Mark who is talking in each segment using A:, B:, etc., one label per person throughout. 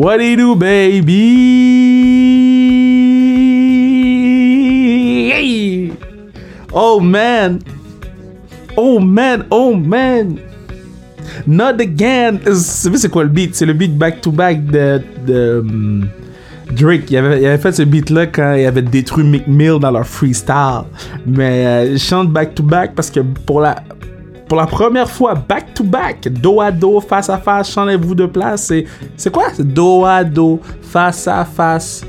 A: What do you do, baby? Oh man. Oh man, oh man. Not again. C'est c'est quoi le beat? C'est le beat back-to-back de, de um, Drake. Il avait, fait ce beat-là quand il avait détruit Mick Mill dans leur freestyle. Mais euh, chante back-to-back parce que pour la, pour la première fois, back-to-back, dos à dos, face à face, changez-vous de place. C'est, quoi? Dos à dos, face à face.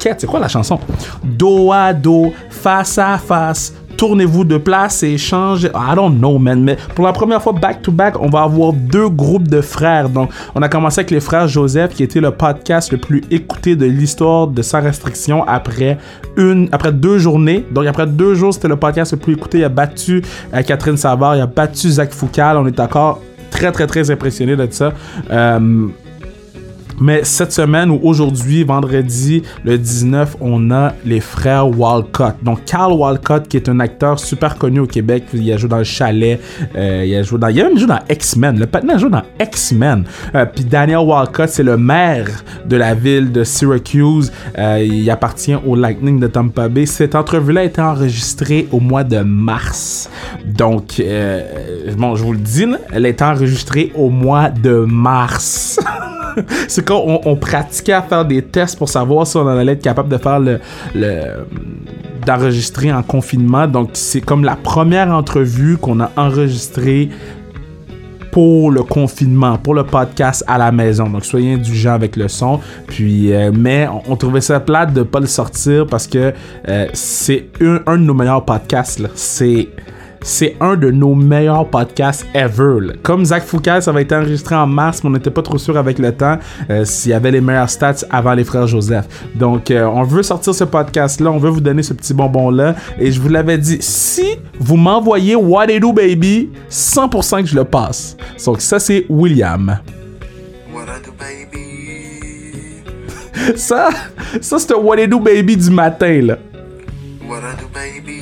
A: Quête, c'est quoi la chanson? Dos à dos, face à face, tournez-vous de place et changez. I don't know, man. Mais pour la première fois, back to back, on va avoir deux groupes de frères. Donc, on a commencé avec les frères Joseph, qui était le podcast le plus écouté de l'histoire de Sans Restriction après une, après deux journées. Donc, après deux jours, c'était le podcast le plus écouté. Il a battu euh, Catherine Savard, il a battu Zach Foucal. On est encore très, très, très impressionné de ça. Euh, mais cette semaine ou aujourd'hui, vendredi, le 19, on a les frères Walcott. Donc, Carl Walcott, qui est un acteur super connu au Québec, il a joué dans Le Chalet, euh, il a joué dans. Il a même joué dans X-Men. Le patin a joué dans X-Men. Euh, Puis Daniel Walcott, c'est le maire de la ville de Syracuse. Euh, il appartient au Lightning de Tampa Bay. Cette entrevue-là a été enregistrée au mois de mars. Donc, euh, bon, je vous le dis, elle a été enregistrée au mois de mars. c'est quand on, pratiquait à faire des tests pour savoir si on allait être capable de faire le, le- d'enregistrer en confinement. Donc c'est comme la première entrevue qu'on a enregistrée pour le confinement, pour le podcast à la maison. Donc soyez indulgents avec le son. Puis, euh, mais on, trouvait ça plate de pas le sortir parce que euh, c'est un, un de nos meilleurs podcasts. C'est c'est un de nos meilleurs podcasts ever. là. Comme Zach Foucault, ça va être enregistré en mars, mais on n'était pas trop sûr avec le temps euh, s'il y avait les meilleurs stats avant les frères Joseph. Donc, euh, on veut sortir ce podcast-là, on veut vous donner ce petit bonbon-là. Et je vous l'avais dit, si vous m'envoyez What It Do Baby, 100% que je le passe. Donc, ça, c'est William.
B: What I do, baby.
A: Ça, ça c'est un What It Do Baby du matin, là.
B: What I do, baby.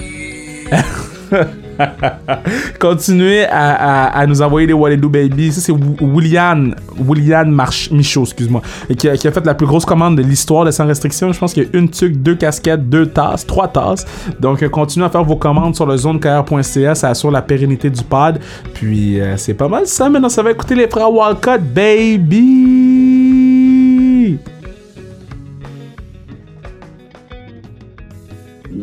A: Continuez à, nous envoyer des Do Baby. Ça, c'est William, William Michaud, excuse-moi, qui a, fait la plus grosse commande de l'histoire de Sans Restriction. Je pense qu'il y a une tuque, deux casquettes, deux tasses, trois tasses. Donc, euh, continuez à faire vos commandes sur le zonecarrière.ca. Ça assure la pérennité du pod. Puis, euh, c'est pas mal ça. Maintenant, ça va écouter les frères Walcott, baby!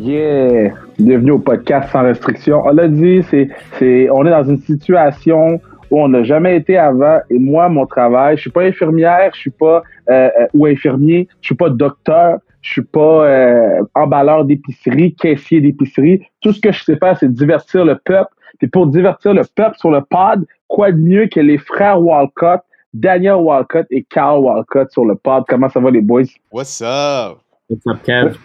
C: Yeah! Bienvenue au podcast sans restriction. On l'a dit, c'est, c'est, on est dans une situation où on n'a jamais été avant. Et moi, mon travail, je suis pas infirmière, je suis pas euh, euh, ou infirmier, je suis pas docteur, je suis pas euh, emballeur d'épicerie, caissier d'épicerie. Tout ce que je sais faire, c'est divertir le peuple. Puis pour divertir le peuple sur le pod, quoi de mieux que les frères Walcott, Daniel Walcott et Carl Walcott sur le pod? Comment ça va les boys?
D: What's up?
E: What's up, Kev?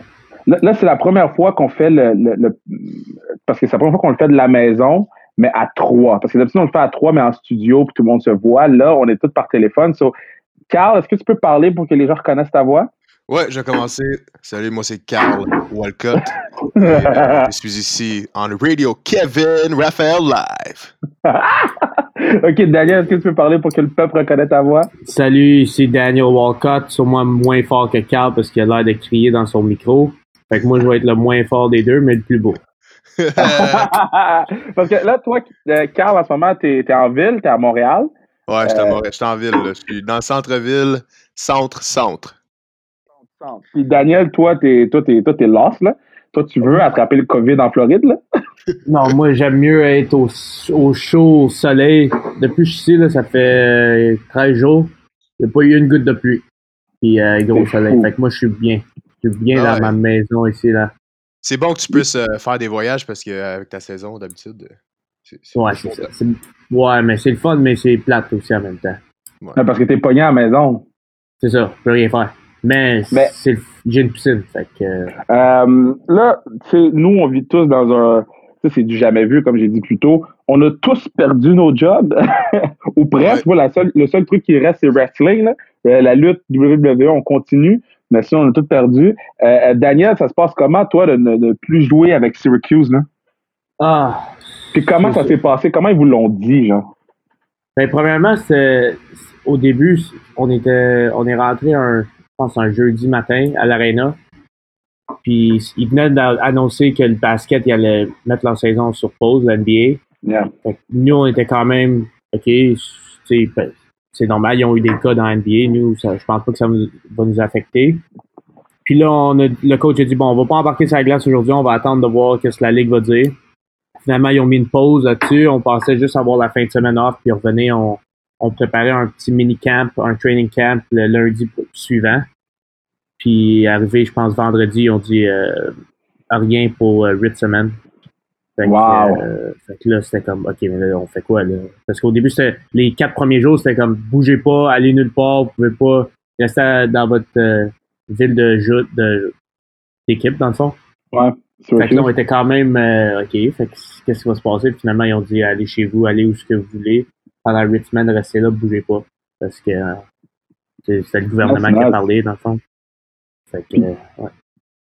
C: Là, là, c'est la première fois qu'on fait le, le- le- Parce que c'est la première fois qu'on le fait de la maison, mais à trois. Parce que d'habitude, on le fait à trois, mais en studio, puis tout le monde se voit. Là, on est tous par téléphone. So, Carl, est-ce que tu peux parler pour que les gens reconnaissent ta voix?
D: Ouais, je vais commencer. Salut, moi c'est Carl Walcott. Et, euh, je suis ici en radio Kevin Raphael Live.
C: OK, Daniel, est-ce que tu peux parler pour que le peuple reconnaisse ta voix?
E: Salut, c'est Daniel Walcott, sûrement moins fort que Carl parce qu'il a l'air de crier dans son micro. Fait que moi, je vais être le moins fort des deux, mais le plus beau.
C: Parce que là, toi, euh, Carl, en ce moment, t'es es en ville, t'es à Montréal.
D: Ouais, je suis à Montréal, je suis en ville. là. Je suis dans le centre-ville, centre-centre.
C: Puis Daniel, toi, t'es toi, t'es, toi, t'es lost, là. Toi, tu veux attraper le COVID en Floride, là?
E: Non, moi, j'aime mieux être au, au chaud, au soleil. Depuis que je suis ici, là, ça fait euh, 13 jours. Il n'y a pas eu une goutte de pluie. Puis euh, gros soleil.
C: fou.
E: Fait que moi, je suis bien. Je bien
D: Ah
E: dans
D: ouais.
E: ma maison ici, là.
D: C'est bon que tu puisses euh, faire des voyages parce qu'avec ta saison d'habitude, euh, c'est c'est
E: Ouais, c'est ça. C'est- Ouais, mais c'est le fun, mais c'est plate aussi en même temps.
C: Non, parce que t'es pogné à la maison.
E: C'est ça, je peux rien faire. Mais,
C: Mais-
E: c'est le- j'ai une piscine, fait que... euh,
C: Euh, là, tu sais, nous, on vit tous dans un. Sais, c'est du jamais vu, comme j'ai dit plus tôt. On a tous perdu nos jobs, ou presque. Moi, la seule, le seul truc qui reste, c'est wrestling. là. Euh, la lutte WWE, on continue, mais si on a tout perdu. Euh, euh, Daniel, ça se passe comment, toi, de ne plus jouer avec Syracuse? Là?
E: Ah,
C: Puis comment ça s'est passé? Comment ils vous l'ont dit, genre?
E: Ben, premièrement, c'est au début, on était, on est rentré un, je pense un jeudi matin à l'arena. Puis ils venaient d'annoncer que le basket il allait mettre leur saison sur pause, l'NBA.
C: Yeah.
E: Nous, on était quand même, OK, tu sais, ben, c'est normal, ils ont eu des cas dans NBA. Nous, ça, je pense pas que ça va nous affecter. Puis là, le coach a dit, bon, on va pas embarquer sur la glace aujourd'hui, on va attendre de voir ce que la Ligue va dire. Finalement, ils ont mis une pause là-dessus. On pensait juste avoir la fin de semaine off, puis revenir, on, préparait un petit mini-camp, un training camp le lundi suivant. Puis arrivé, je pense, vendredi, on dit euh, rien pour euh, huit semaines. Fait que,
C: Wow.
E: euh, fait que là, c'était comme, OK, mais là, on fait quoi, là? Parce qu'au début, c'était les quatre premiers jours, c'était comme, bougez pas, allez nulle part, vous pouvez pas rester dans votre euh, ville de jeu de d'équipe, dans le fond.
C: Ouais.
E: Fait que là, on était quand même, euh, OK, fait que qu'est-ce qui va se passer? Puis finalement, ils ont dit, allez chez vous, allez où ce que vous voulez. Pendant huit semaines, restez là, bougez pas. Parce que c'est- c'était le gouvernement
C: Ah, c'est
E: qui a parlé, dans le fond. Fait que, ouais.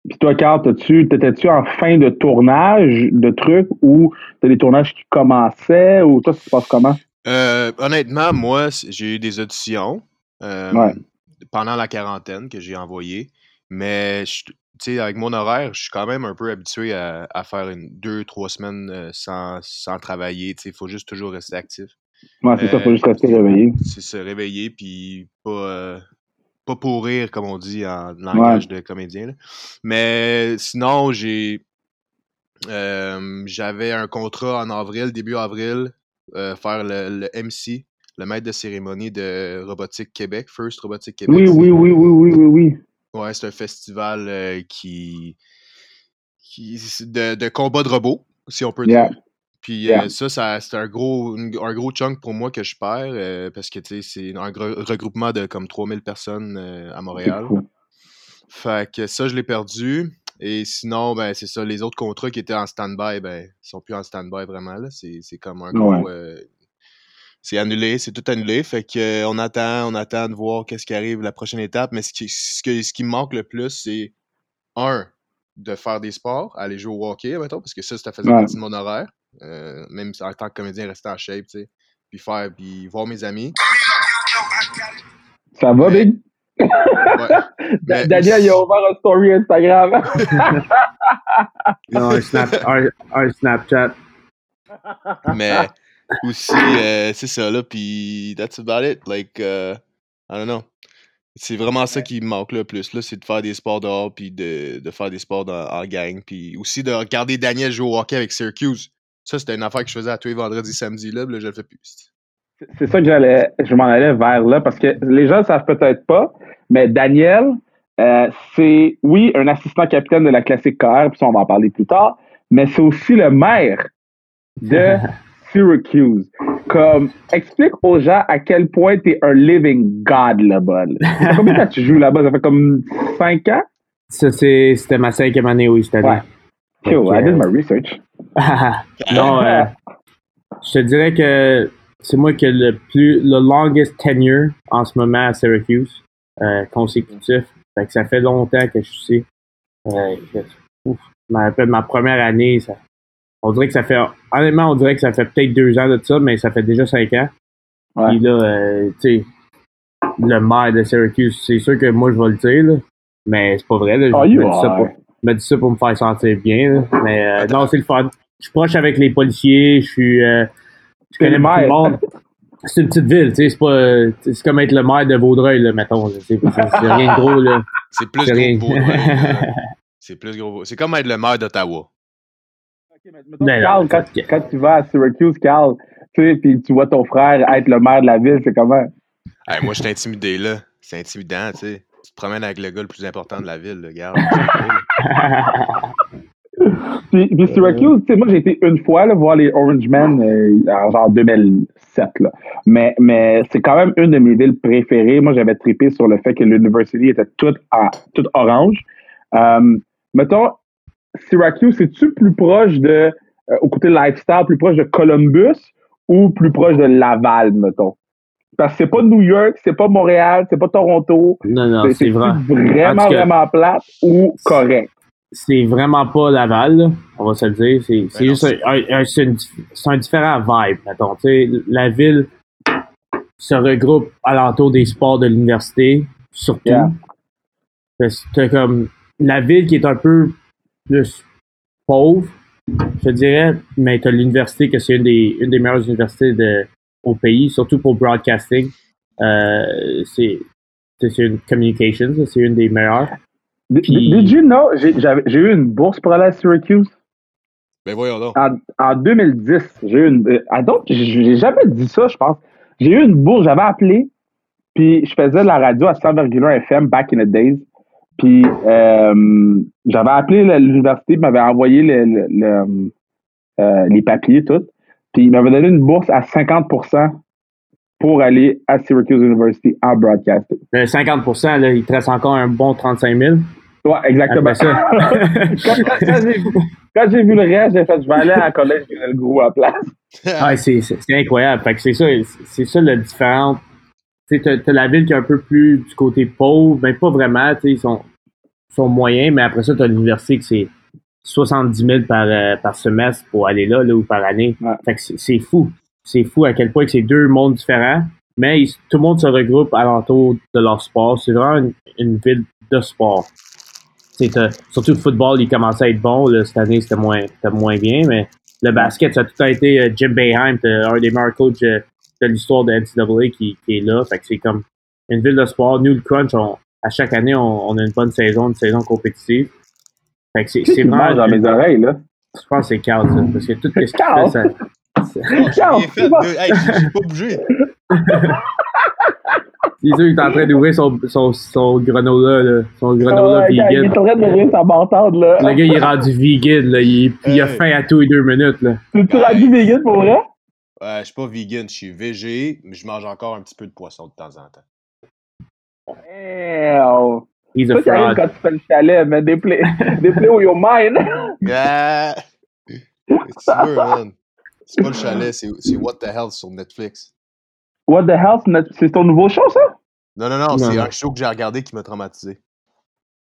C: Puis toi, Carl, t'étais-tu en fin de tournage de trucs ou t'as des tournages qui commençaient ou toi, ça se passe comment?
D: Euh, honnêtement, moi, j'ai eu des auditions euh,
C: Ouais.
D: pendant la quarantaine que j'ai envoyées. Mais, je- tu sais, avec mon horaire, je suis quand même un peu habitué à, à faire une, deux, trois semaines euh, sans, sans travailler. Tu sais, il faut juste toujours rester actif.
C: Ouais, c'est ça,
D: Euh,
C: faut juste rester réveillé.
D: C'est se réveiller, puis pas, euh, pas pourrir, comme on dit en langage de comédien. là. Mais sinon, j'ai. euh, J'avais un contrat en avril, début avril, euh, faire le, le MC, le maître de cérémonie de Robotique Québec, First Robotique Québec.
C: Oui, oui, oui, oui, oui, oui, oui.
D: Ouais, c'est un festival euh, qui. qui de, de combat de robots, si on peut
C: Yeah.
D: Puis
C: Yeah.
D: euh, ça, ça c'est un gros, un gros chunk pour moi que je perds euh, parce que c'est un regroupement de comme 3000 personnes euh, à Montréal. Fait que ça, je l'ai perdu. Et sinon, ben, c'est ça, les autres contrats qui étaient en stand-by, ben, ils sont plus en stand-by vraiment. C'est, comme un gros.
C: Ouais.
D: c'est annulé, c'est tout annulé. Fait que on attend, on attend de voir qu'est-ce qui arrive la prochaine étape. Mais ce qui, ce que- ce qui me manque le plus, c'est un, de faire des sports, aller jouer au hockey, mettons, parce que ça, ça faisait
C: Ouais.
D: partie de mon horaire. Euh, même en tant que comédien, rester en shape, tu sais. Puis faire, puis voir mes amis.
C: Ça va,
D: Mais-
C: Big?
D: Ouais.
C: Da-
D: Mais
C: Daniel, il a ouvert un story Instagram.
E: Non, un, snap, un, un Snapchat.
D: mais aussi, euh, c'est ça, là, puis that's about it. Like, uh, I don't know. C'est vraiment ça qui me manque le plus, là, c'est de faire des sports dehors, puis de, de faire des sports dans- en gang, puis aussi de regarder Daniel jouer au hockey avec Syracuse. Ça, c'était une affaire que je faisais à tous les vendredis, samedis, là, là, je le fais plus.
C: C'est ça que j'allais, je m'en allais vers là parce que les gens ne savent peut-être pas, mais Daniel, euh, c'est, oui, un assistant capitaine de la classique KR, puis ça, on va en parler plus tard, mais c'est aussi le maire de Syracuse. Comme, explique aux gens à quel point tu es un living god là-bas. là. Ça fait combien de temps tu joues là-bas? Ça fait comme 5 ans?
E: Ça, c'est- c'était ma cinquième année, oui, cette année.
C: Ouais. Yo, I did my research.
E: Non, euh, je te dirais que c'est moi qui ai le plus le longest tenure en ce moment à Syracuse, euh, consécutif. Fait que ça fait longtemps que je suis ici. Euh, je- ouf, je me rappelle ma première année, ça, on dirait que ça fait honnêtement, on dirait que ça fait peut-être deux ans de ça, mais ça fait déjà cinq ans.
C: Ouais.
E: Puis là, euh, tu sais, le maire de Syracuse, c'est sûr que moi je vais le dire, là, mais c'est pas vrai. Là, je
C: Oh,
E: me dis ça pour- me dis ça pour me faire sentir bien. là. Mais euh, non, c'est le fun. Je suis proche avec les policiers, je suis. euh, je connais
C: le
E: de
C: maire.
E: monde. C'est une petite ville, tu sais, c'est pas. euh, C'est comme être le maire de Vaudreuil, là, mettons. C'est rien de gros, là.
D: C'est plus gros. C'est plus gros. C'est comme être le maire d'Ottawa.
C: Ok, mais mettons,
E: Ben non,
C: Carl, quand, tu vas à Syracuse, Carl, tu sais, puis tu vois ton frère être le maire de la ville, c'est comment?
D: Hey, moi, je suis intimidé, là. C'est intimidant, tu sais. Tu te promènes avec le gars le plus important de la ville, le gars.
C: Puis, puis Syracuse, tu sais, moi j'ai été une fois là, voir les Orange Men euh, en genre 2007. Là. Mais, mais c'est quand même une de mes villes préférées. Moi j'avais trippé sur le fait que l'université était toute, orange. Euh, mettons, Syracuse, c'est-tu plus proche de, euh, au côté lifestyle, plus proche de Columbus ou plus proche de Laval, mettons? Parce que c'est pas New York, c'est pas Montréal, c'est pas Toronto.
E: non, non,
C: C'est
E: vrai.
C: vraiment, vraiment plate ou correct?
E: C'est vraiment pas Laval, là, on va se le dire. C'est c'est
D: Ben
E: juste un, un- un- c'est une- c'est un différent vibe, mettons. Tu sais, la ville, se regroupent alentour des sports de l'université, surtout.
C: Yeah.
E: Parce que t'as comme la ville qui est un peu plus pauvre, je dirais, mais t'as l'université que c'est une des, une des meilleures universités de, au pays, surtout pour broadcasting. Euh, c'est une communications, c'est une des meilleures.
C: Did,
E: Puis-
C: did you know, j'ai eu une bourse pour aller à Syracuse?
D: Ben voyons donc.
C: en, en 2010. J'ai eu une. euh, I don't- j'ai jamais dit ça, je pense. J'ai eu une bourse, j'avais appelé, puis je faisais de la radio à 100,1 FM back in the days. Puis euh, j'avais appelé l'université, ils m'avaient envoyé le- le- le, euh, les papiers, tout. Puis ils m'avaient donné une bourse à 50% pour aller à Syracuse University en broadcasting.
E: Le 50%, là, il te reste encore un bon 35 000.
C: Ouais, exactement.
E: Ça.
C: quand j'ai vu, le reste, j'ai fait, je vais aller à la collège le gros à place.
E: Ah, c'est, incroyable. Fait que c'est ça, c'est ça le différent. Tu t'as la ville qui est un peu plus du côté pauvre, mais pas vraiment, tu sais, ils sont, moyens, mais après ça, t'as l'université que c'est 70 000 par, euh, par semestre pour aller là, là, ou par année.
C: Ouais.
E: Fait que c'est fou. C'est fou à quel point que c'est deux mondes différents, mais ils- tout le monde se regroupe alentour de leur sport. C'est vraiment une, une ville de sport. Sais, t'as- surtout le football, il commençait à être bon. Là, cette année, c'était moins, c'était moins bien, mais le basket, ça a tout le temps été euh, Jim Boeheim, t'as un des meilleurs coachs euh, de l'histoire de NCAA qui, qui est là. Fait que c'est comme une ville de sport. Nous, le Crunch, on- à chaque année, on, on a une bonne saison, une saison compétitive. Fait que c'est,
C: Qui
E: c'est
C: qui
E: vraiment.
C: dans mes oreilles, là?
E: Je pense que c'est Carl, ça. Parce que tout ce fait, ça.
D: J'ai rien fait de- Hey, j'ai j'ai pas bougé.
E: C'est sûr qu'il est en train d'ouvrir son, son, son granola, là, son granola
C: Ouais, gars, il
E: vegan.
C: est en train rire sa bâtarde, là.
E: Le gars, il est rendu vegan, là. Il, puis il a faim à tous les deux minutes, là.
C: Tu rendu vegan pour vrai?
D: Ouais, je suis pas vegan, je suis végé, mais je mange encore un petit peu de poisson de temps en temps.
C: Damn.
E: He's a fraud.
C: quand tu fais le chalet, mais des play, des play où your mind.
D: Ah! Qu'est-ce que tu veux, man? C'est pas le chalet, c'est c'est What the Hell sur Netflix.
C: What the hell, c'est ton nouveau show, ça?
D: Non, non, non,
E: Non,
D: c'est un show que j'ai regardé qui m'a traumatisé.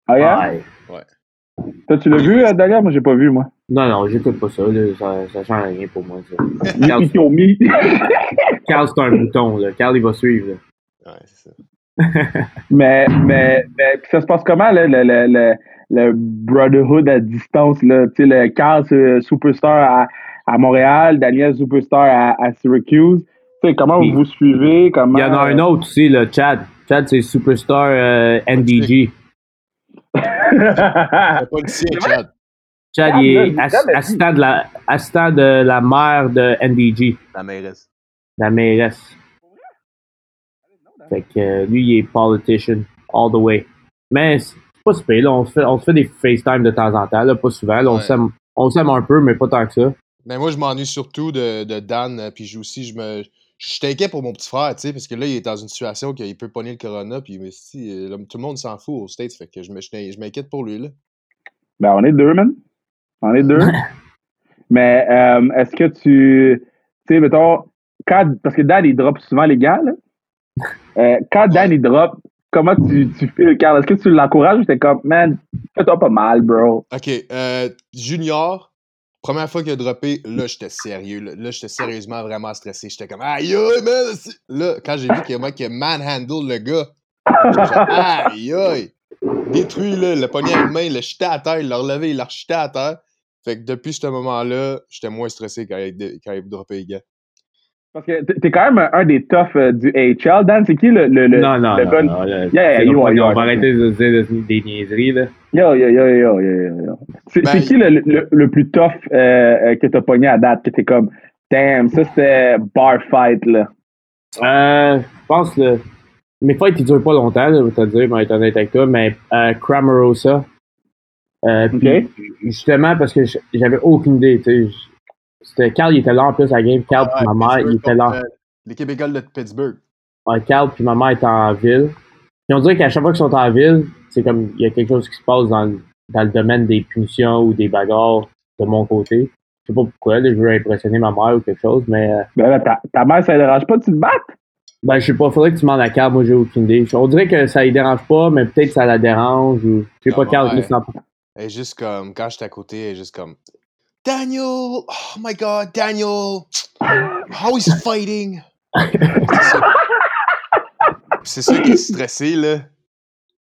C: Ah, yeah?
E: Ouais.
C: Toi, tu l'as vu, euh, Dahlia? Moi, j'ai pas vu, moi.
E: Non, non, j'écoute pas ça, là. Ça, ça change rien pour moi, ça. Carl. Carl, c'est un bouton, là. Carl, il va suivre, là.
D: Ouais, c'est ça.
C: mais, mais, mais puis ça se passe comment, là, le, le, le, le Brotherhood à distance, là? Tu sais, le Carl, c'est Superstar à, à Montréal, Daniel, Superstar à, à Syracuse. Tu sais, comment vous vous suivez? Comment,
E: Il y en a un autre aussi, là, Chad. Chad, c'est Superstar euh, NDG.
D: C'est pas le
C: vrai?
D: Chad.
E: Chad,
C: Ah,
E: il
C: là,
E: est ass- assistant de, la, assistant de la mère de NDG,
D: La mairesse.
E: la mairesse. Fait que euh, lui, il est politician all the way. Mais c'est pas super, là. On se fait, on se fait des FaceTime de temps en temps, là, pas souvent. Là, on
D: Ouais.
E: s'aime on s'aime un peu, mais pas tant que ça.
D: Mais moi, je m'ennuie surtout de, de Dan, euh, puis je- aussi, je me. Je suis inquiet pour mon petit frère, tu sais, parce que là, il est dans une situation qu'il peut pogner le corona, puis mais si, euh, là, tout le monde s'en fout aux States, fait que je je je m'inquiète pour lui, là.
C: Ben, on est deux, man. On est deux. Mais euh, est-ce que tu. Tu sais, mettons, quand, parce que Dan, il drop souvent les gars, là. Euh, quand Dan, il drop, comment tu, tu fais le Carl? Est-ce que tu l'encourages ou t'es comme, man, fais-toi pas mal, bro?
D: Ok, euh, Junior, première fois qu'il a droppé, là, j'étais sérieux. Là, j'étais sérieusement vraiment stressé. J'étais comme, aïe, man! Là, quand j'ai vu qu'il y a moi qui manhandle le gars, aïe, aïe! Détruit, là, le poignet à une main, le jeté à terre, il l'a relevé, il l'a rejeté à terre. Fait que depuis ce moment-là, j'étais moins stressé quand il, quand il droppait les gars.
C: Parce que t'es- quand même un, des toughs euh, du AHL. Dan, c'est qui le, le, le,
E: non, non,
C: le
E: non,
C: gars-
E: non, là,
C: Yeah, yeah, you
E: on
C: are.
E: va arrêter de dire des niaiseries, là.
C: Yo, yo, yo, yo, yo, yo, yo. C'est
D: Ben,
C: c'est qui le, le, le plus tough euh, euh, que t'as pogné à date? Que t'es comme, damn, ça c'était bar fight, là.
E: Euh, je pense que mes fights, ils durent pas longtemps, là, je vais te dire, je vais être honnête avec toi, mais euh, Cramarosa. Euh, puis, justement, parce que j'avais aucune idée, tu sais. C'était Carl, il était là en plus à la game. Carl puis
D: Ouais,
E: ma mère,
D: Pittsburgh
E: il était là.
D: euh, L'équipe égale de Pittsburgh.
E: Ouais, Carl puis ma mère étaient en ville. Puis on dirait qu'à chaque fois qu'ils sont en ville, c'est comme il y a quelque chose qui se passe dans, le- dans le domaine des punitions ou des bagarres de mon côté. Je sais pas pourquoi, là, je veux impressionner ma mère ou quelque chose, mais euh,
C: Ben là, ta, ta mère, ça ne dérange pas tu te battes?
E: ben je sais pas, faudrait que tu demandes à Carl, moi j'ai aucune idée. On dirait que ça lui dérange pas, mais peut-être ça la dérange ou je sais pas Carl,
D: ouais.
E: c'est en-
D: Elle est juste comme, quand j'étais à côté, elle est juste comme, Daniel! Oh my god, Daniel! How he's fighting! C'est ça. C'est ça qui est stressé, là.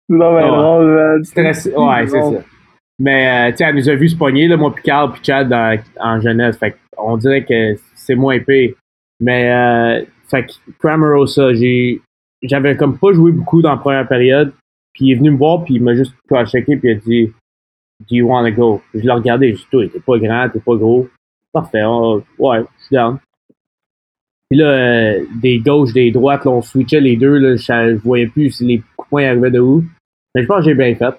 C: Non, mais
E: Ouais.
C: drôle, man.
E: Stressé. Ouais, c'est ça. Mais, euh, tu sais, elle nous a vu se pogner, là, moi, puis Carl, puis Chad dans- en jeunesse. Fait on dirait que c'est moins pire. Mais, euh, fait que Cramerosa, j'ai, j'avais comme pas joué beaucoup dans la première période. Puis il est venu me voir, puis il m'a juste checké, puis il a dit Do you want to go? Je l'ai regardé, j'ai dit Toi, t'es pas grand, t'es pas gros. Parfait, on- ouais, je suis down. Puis là, euh, des gauches, des droites, là, on switchait les deux, là, je, je voyais plus si les coups de poing arrivaient de où. Mais je pense que j'ai bien fait.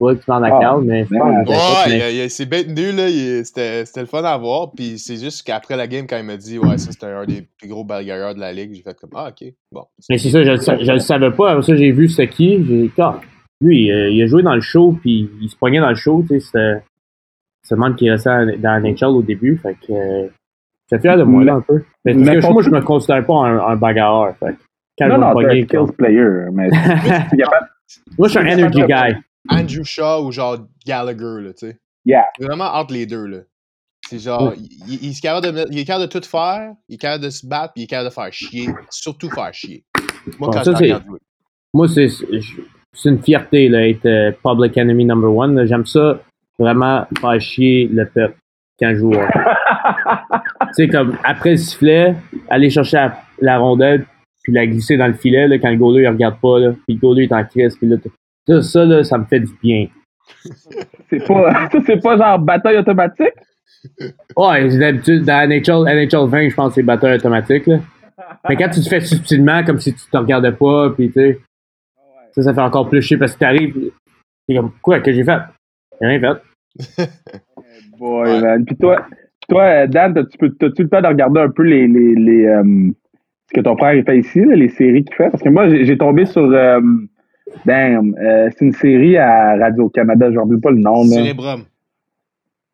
E: Ouais, tu parles à
C: Ah,
E: mais je pense que j'ai bien fait.
D: Ouais,
E: mais-
D: c'est bête nu, là. C'était c'était le fun à voir. Puis c'est juste qu'après la game, quand il m'a dit, ouais, ça c'était un des plus gros bagarreurs de la ligue, j'ai fait comme, ah, ok, bon.
E: Mais c'est ça, je, le sa- je le savais pas. Après ça, j'ai vu c'était qui. J'ai dit, lui, euh, il a joué dans le show, puis il se pognait dans le show. Tu sais, c'était c'est le monde qui restait dans NHL au début. Fait que euh, j'étais fier de moi, là, un peu. Mais parce
C: Mais
E: que moi, je me considère pas un, un bagarreur. Fait quand
C: Non,
E: je me
C: skills player, mais il y a pas...
E: moi, je suis un energy guy.
D: Andrew Shaw ou genre Gallagher, là, tu sais.
C: Yeah.
D: C'est vraiment entre les deux, là. C'est genre, il, il- il est capable de, mettre- il est capable de tout faire, il est capable de se battre, puis il est capable de faire chier. Surtout faire chier. Moi,
E: Bon,
D: quand
E: ça,
D: je regarde jouer.
E: Moi, c'est c'est une fierté, là, être euh, public enemy number one. J'aime ça, vraiment, faire chier le peuple quand je joue. tu sais, comme après le sifflet, aller chercher la, la rondelle, puis la glisser dans le filet, là, quand le goaler, il regarde pas, là, puis le goaler est en crise, puis là, ça, ça, là, ça me fait du bien.
C: C'est pas, ça, c'est pas genre bataille automatique?
E: Ouais, d'habitude, dans NHL, NHL 20, je pense que c'est batteur automatique, là. Mais quand tu te fais subtilement, comme si tu te regardais pas, puis tu sais, ça, ça fait encore plus chier, parce que t'arrives, t'es comme, quoi, que j'ai fait? J'ai rien fait.
C: Boy,
D: Ouais.
C: man. Puis toi, toi Dan, t'as-tu le temps de regarder un peu les, les, les, euh, ce que ton frère il fait ici, là, les séries qu'il fait? Parce que moi, j'ai j'ai tombé sur. Euh, damn, euh, c'est une série à Radio-Canada, je ne pas le nom.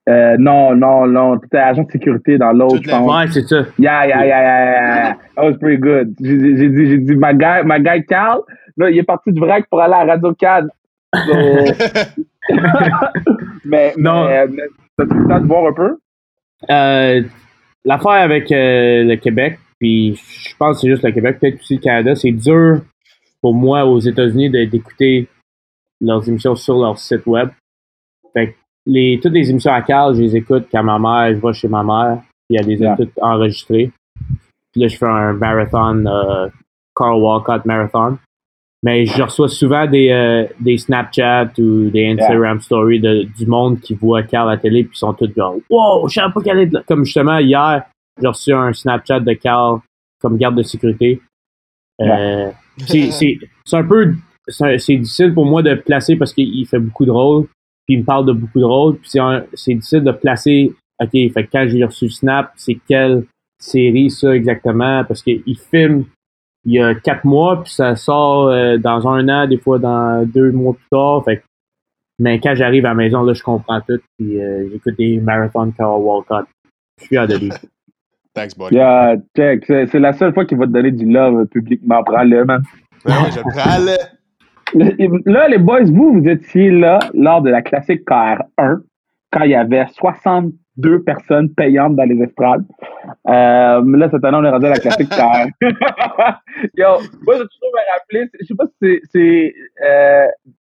C: Euh, non, non, non. T'étais agent de sécurité dans l'autre, je pense.
E: Ouais, c'est ça.
C: Yeah, yeah, yeah, yeah, yeah. That was pretty good. J'ai dit, j'ai dit, ma guy, ma guy Carl, là, il est parti du vrac pour aller à Radio Can. mais,
E: Non.
C: mais, mais t'as-tu le temps de voir un peu?
E: Euh, L'affaire avec euh, le Québec, puis je pense que c'est juste le Québec, peut-être aussi le Canada, c'est dur pour moi aux États-Unis de- d'écouter leurs émissions sur leur site web. Fait que les, toutes les émissions à Carl, je les écoute quand ma mère, je vais chez ma mère, puis elle les a
C: Yeah.
E: toutes enregistrées. Puis là, je fais un marathon, euh, Carl Walcott Marathon. Mais je reçois souvent des, euh, des Snapchat ou des Instagram stories de, du monde qui voit Carl à la télé puis sont tous genre Wow, je savais pas qu'elle est de là. Comme justement hier, j'ai reçu un Snapchat de Carl comme garde de sécurité. Euh, c'est, c'est, c'est un peu c'est, difficile pour moi de placer parce qu'il fait beaucoup de rôles, puis il me parle de beaucoup de rôles, puis c'est, un- c'est difficile de placer OK, fait quand j'ai reçu Snap, c'est quelle série ça exactement? Parce qu'il filme il y a quatre mois, puis ça sort euh, dans un an, des fois dans deux mois plus tard. Fait que- mais quand j'arrive à la maison, là, je comprends tout, puis euh, j'écoute des marathons Carl Walcott. Je suis fier de lui.
D: Thanks, buddy.
C: Yeah, check. C'est c'est la seule fois qu'il va te donner du love euh, publiquement. Prends-le, man.
D: Ouais, ouais, je le prends, là.
C: Les boys, vous, vous étiez là lors de la classique KR1, quand il y avait 62 personnes payantes dans les estrades. Euh, mais là, cette année, on est rendu à la classique. Yo, moi, j'ai toujours me rappelé, je sais pas si c'est- c'est euh,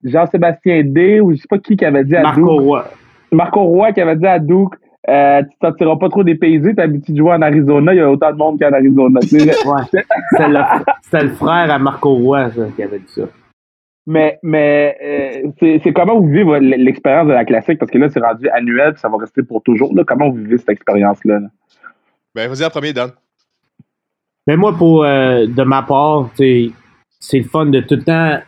C: Jean-Sébastien D ou je sais pas qui qui avait dit à
E: Marco
C: Duke.
E: Roy.
C: Marco Roy qui avait dit à Duke, euh, tu te sentiras pas trop dépaysé, t'es habitué de jouer en Arizona, il y a autant de monde qu'en Arizona.
E: Ouais. C'était le, frère à Marco Roy, ça, qui avait dit ça.
C: Mais, mais euh, c'est c'est comment vous vivez l'expérience de la classique? Parce que là, c'est rendu annuel, puis ça va rester pour toujours. Là. Comment vous vivez cette expérience-là? là?
D: Ben, vas-y en premier, Dan.
E: Mais moi, pour euh, de ma part, c'est le fun de tout le temps.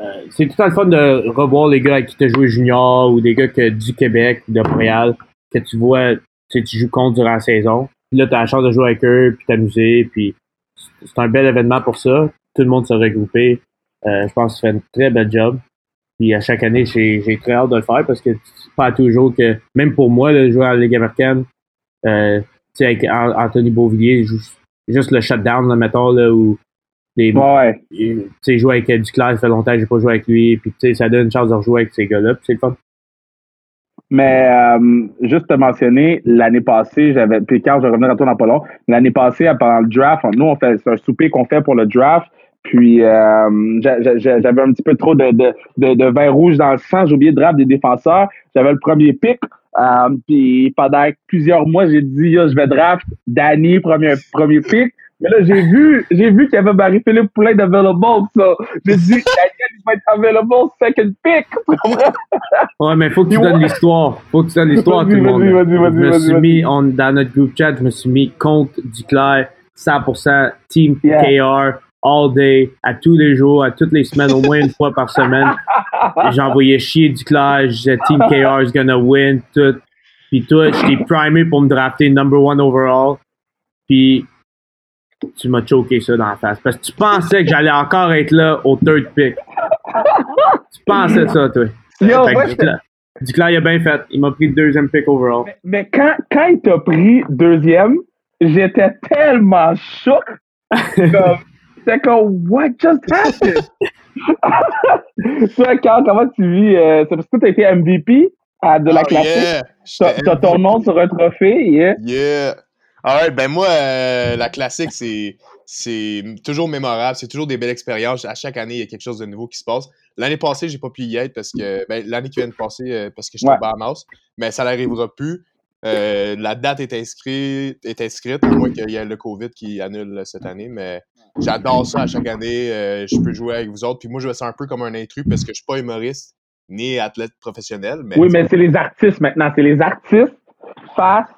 E: euh, c'est tout le temps le fun de revoir les gars avec qui tu as joué junior ou des gars que, du Québec ou de Montréal que tu vois, tu joues contre durant la saison. Puis là, tu as la chance de jouer avec eux, puis t'amuser, puis c'est c'est un bel événement pour ça. Tout le monde s'est regroupé. Euh, je pense que tu fais un très bel job. Puis à chaque année, j'ai très hâte de le faire parce que c'est pas toujours que, même pour moi, là, jouer à la Ligue américaine, euh, tu sais, avec An- Anthony Beauvillier, juste, juste le shutdown, là, mettons, là, où les,
C: Ouais.
E: tu sais, jouer avec euh, Duclair, ça fait longtemps que j'ai pas joué avec lui, puis tu sais, ça donne une chance de rejouer avec ces gars-là, puis c'est le fun.
C: Mais euh, juste te mentionner, l'année passée, j'avais. Puis quand je revenir à toi dans pas l'année passée, pendant le draft, nous, on fait c'est un souper qu'on fait pour le draft. Puis euh, j'a- j'a- j'a- j'avais un petit peu trop de, de, de, de vin rouge dans le sang. J'ai oublié de draft des défenseurs. J'avais le premier pick. Euh, puis pendant plusieurs mois, j'ai dit Yo, je vais draft Danny, premier, premier pick. Mais là, j'ai vu, j'ai vu qu'il y avait Marie-Philippe Poulain d'available. So, j'ai dit Daniel, il va être available second pick.
E: Ouais, mais faut que tu donnes l'histoire. Faut que tu donnes l'histoire à tout le monde.
C: vas-y, vas-y, vas-y,
E: Je me suis mis, on, dans notre group chat, je me suis mis contre Duclair, 100%, Team
C: Yeah.
E: KR, all day, à tous les jours, à toutes les semaines, au moins une fois par semaine. J'envoyais chier Duclair, je disais Team KR is gonna win, tout. Puis toi, j'étais primé pour me drafter number one overall. Puis tu m'as choqué ça dans la face. Parce que tu pensais que j'allais encore être là au third pick. Tu pensais ça, toi.
C: Yo, moi, je-
E: Duclair, il a bien fait. Il m'a pris deuxième pick overall.
C: Mais quand, quand il t'a pris deuxième, j'étais tellement. Comme, Comme, what just happened? Toi, Carl, comment tu vis? euh, c'est parce que tu as été MVP à de la
D: Oh,
C: classique.
D: yeah.
C: T'as ton nom sur un trophée. Yeah.
D: Yeah. Alright, ben moi, euh, la classique, c'est, c'est toujours mémorable. C'est toujours des belles expériences. À chaque année, il y a quelque chose de nouveau qui se passe. L'année passée, j'ai pas pu y être parce que. Ben, l'année qui vient de passer, euh, parce que j'étais
C: Ouais.
D: au Bahamas. Mais ça n'arrivera plus. Euh, la date est inscrite, est inscrite, à moins qu'il y ait le COVID qui annule cette année. Mais j'adore ça à chaque année. Euh, je peux jouer avec vous autres. Puis moi, je me sens un peu comme un intrus parce que je suis pas humoriste ni athlète professionnel. Mais
C: Oui, mais c'est les artistes maintenant. C'est les artistes face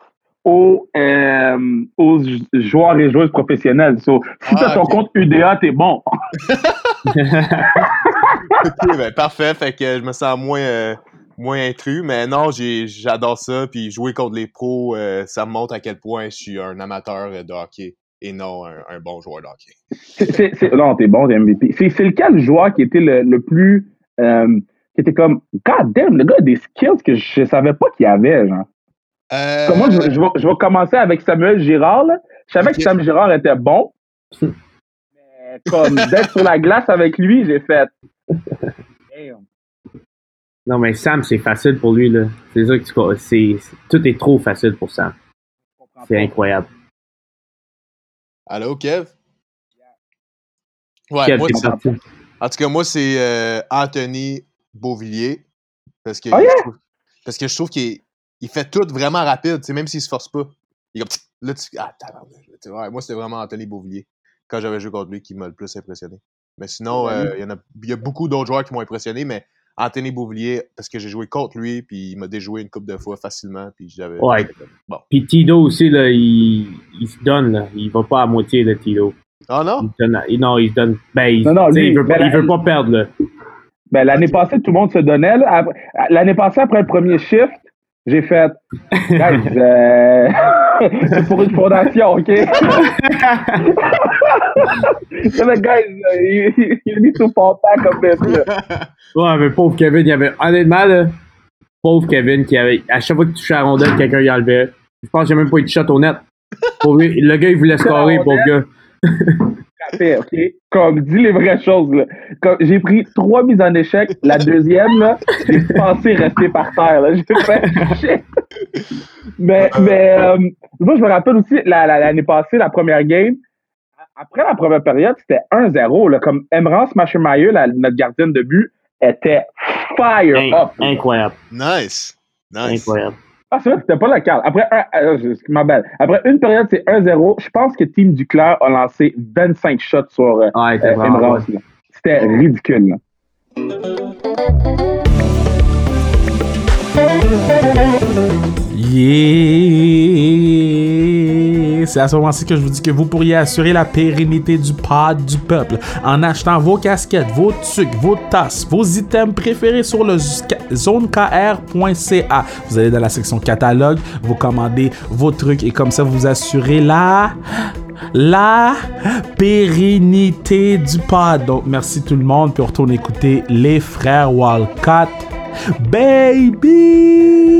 C: aux, euh, aux jou- joueurs et joueuses professionnels. So, si
D: Ah,
C: t'as ton
D: ok.
C: compte UDA, t'es bon.
D: Ok, ben, parfait. Fait que je me sens moins, euh, moins intrus. Mais non, j'ai, j'adore ça. Puis jouer contre les pros, euh, ça me montre à quel point je suis un amateur de hockey et non un, un bon joueur de hockey.
C: C'est- c'est- c'est- non, t'es bon, t'es MVP. C'est c'est lequel joueur qui était le, le plus. euh, qui était comme. God damn, le gars a des skills que je savais pas qu'il avait, genre.
D: Euh,
C: moi, je, je vais, je vais commencer avec Samuel Girard, là. Je savais que. Samuel Girard était bon. Mais comme d'être sur la glace avec lui, j'ai fait. Damn.
E: Non, mais Sam, c'est facile pour lui, là. C'est ça que tu c'est- Tout est trop facile pour Sam. C'est incroyable.
D: Allô, Kev? Ouais,
E: Kev,
D: moi,
E: parti.
D: en tout cas, moi, c'est euh, Anthony Beauvillier. Parce que,
C: Oh, yeah?
D: je trouve, parce que je trouve qu'il il fait tout vraiment rapide, même s'il se force pas. Il est comme, là, tu. Ah, ouais, moi, c'était vraiment Anthony Beauvillier, quand j'avais joué contre lui, qui m'a le plus impressionné. Mais sinon,
C: Ouais.
D: euh, il y, en a, il y a beaucoup d'autres joueurs qui m'ont impressionné, mais Anthony Beauvillier, parce que j'ai joué contre lui, puis il m'a déjoué une couple de fois facilement, puis j'avais.
E: Ouais.
D: Bon.
E: Puis Tito aussi, là, il, il se donne, là. Il va pas à moitié, de Tito.
D: Ah non?
E: Il donne, il- non, il se donne. Ben, il,
C: Non, non, lui,
E: il, veut pas,
C: ben,
E: il veut pas perdre, là.
C: Ben, l'année passée, tout le monde se donnait. là. L'année passée, après le premier shift, j'ai fait. Guys, euh, c'est pour une fondation, OK? C'est le gars, il, il dit tout fort pas comme ça. là.
E: Ouais, mais pauvre Kevin, il y avait. Honnêtement, là, pauvre Kevin, qui avait. À chaque fois qu'il touchait la rondelle, quelqu'un y enlevait. Je pense qu'il n'y a même pas eu de shot au net. Pour lui, le gars, il voulait scorer, pauvre gars.
C: Fait, OK? Comme, dis les vraies choses, là. Comme, j'ai pris trois mises en échec. La deuxième, là, j'ai pensé rester par terre, là. J'ai fait shit. Mais, mais, euh, moi, je me rappelle aussi, la- la- l'année passée, la première game, après la première période, c'était 1-0, là. Comme Emrance Machemayeux, la- notre gardienne de but, était fire
E: In-
C: up.
E: incroyable.
D: Nice! Nice!
E: Incroyable.
C: Ah, c'est vrai, c'était pas le cas. Après, un, euh, je- ma belle. Après une période, c'est 1-0. Je pense que Team Duclair a lancé 25 shots sur euh,
E: Ah,
C: euh, là. C'était ridicule. là.
A: Yeah! C'est à ce moment-ci que je vous dis que vous pourriez assurer la pérennité du pod du peuple en achetant vos casquettes, vos tucs, vos tasses, vos items préférés sur le zonekr.ca. Vous allez dans la section catalogue, vous commandez vos trucs et comme ça vous assurez la la pérennité du pod. Donc merci tout le monde puis on retourne écouter les frères Walcott. Baby!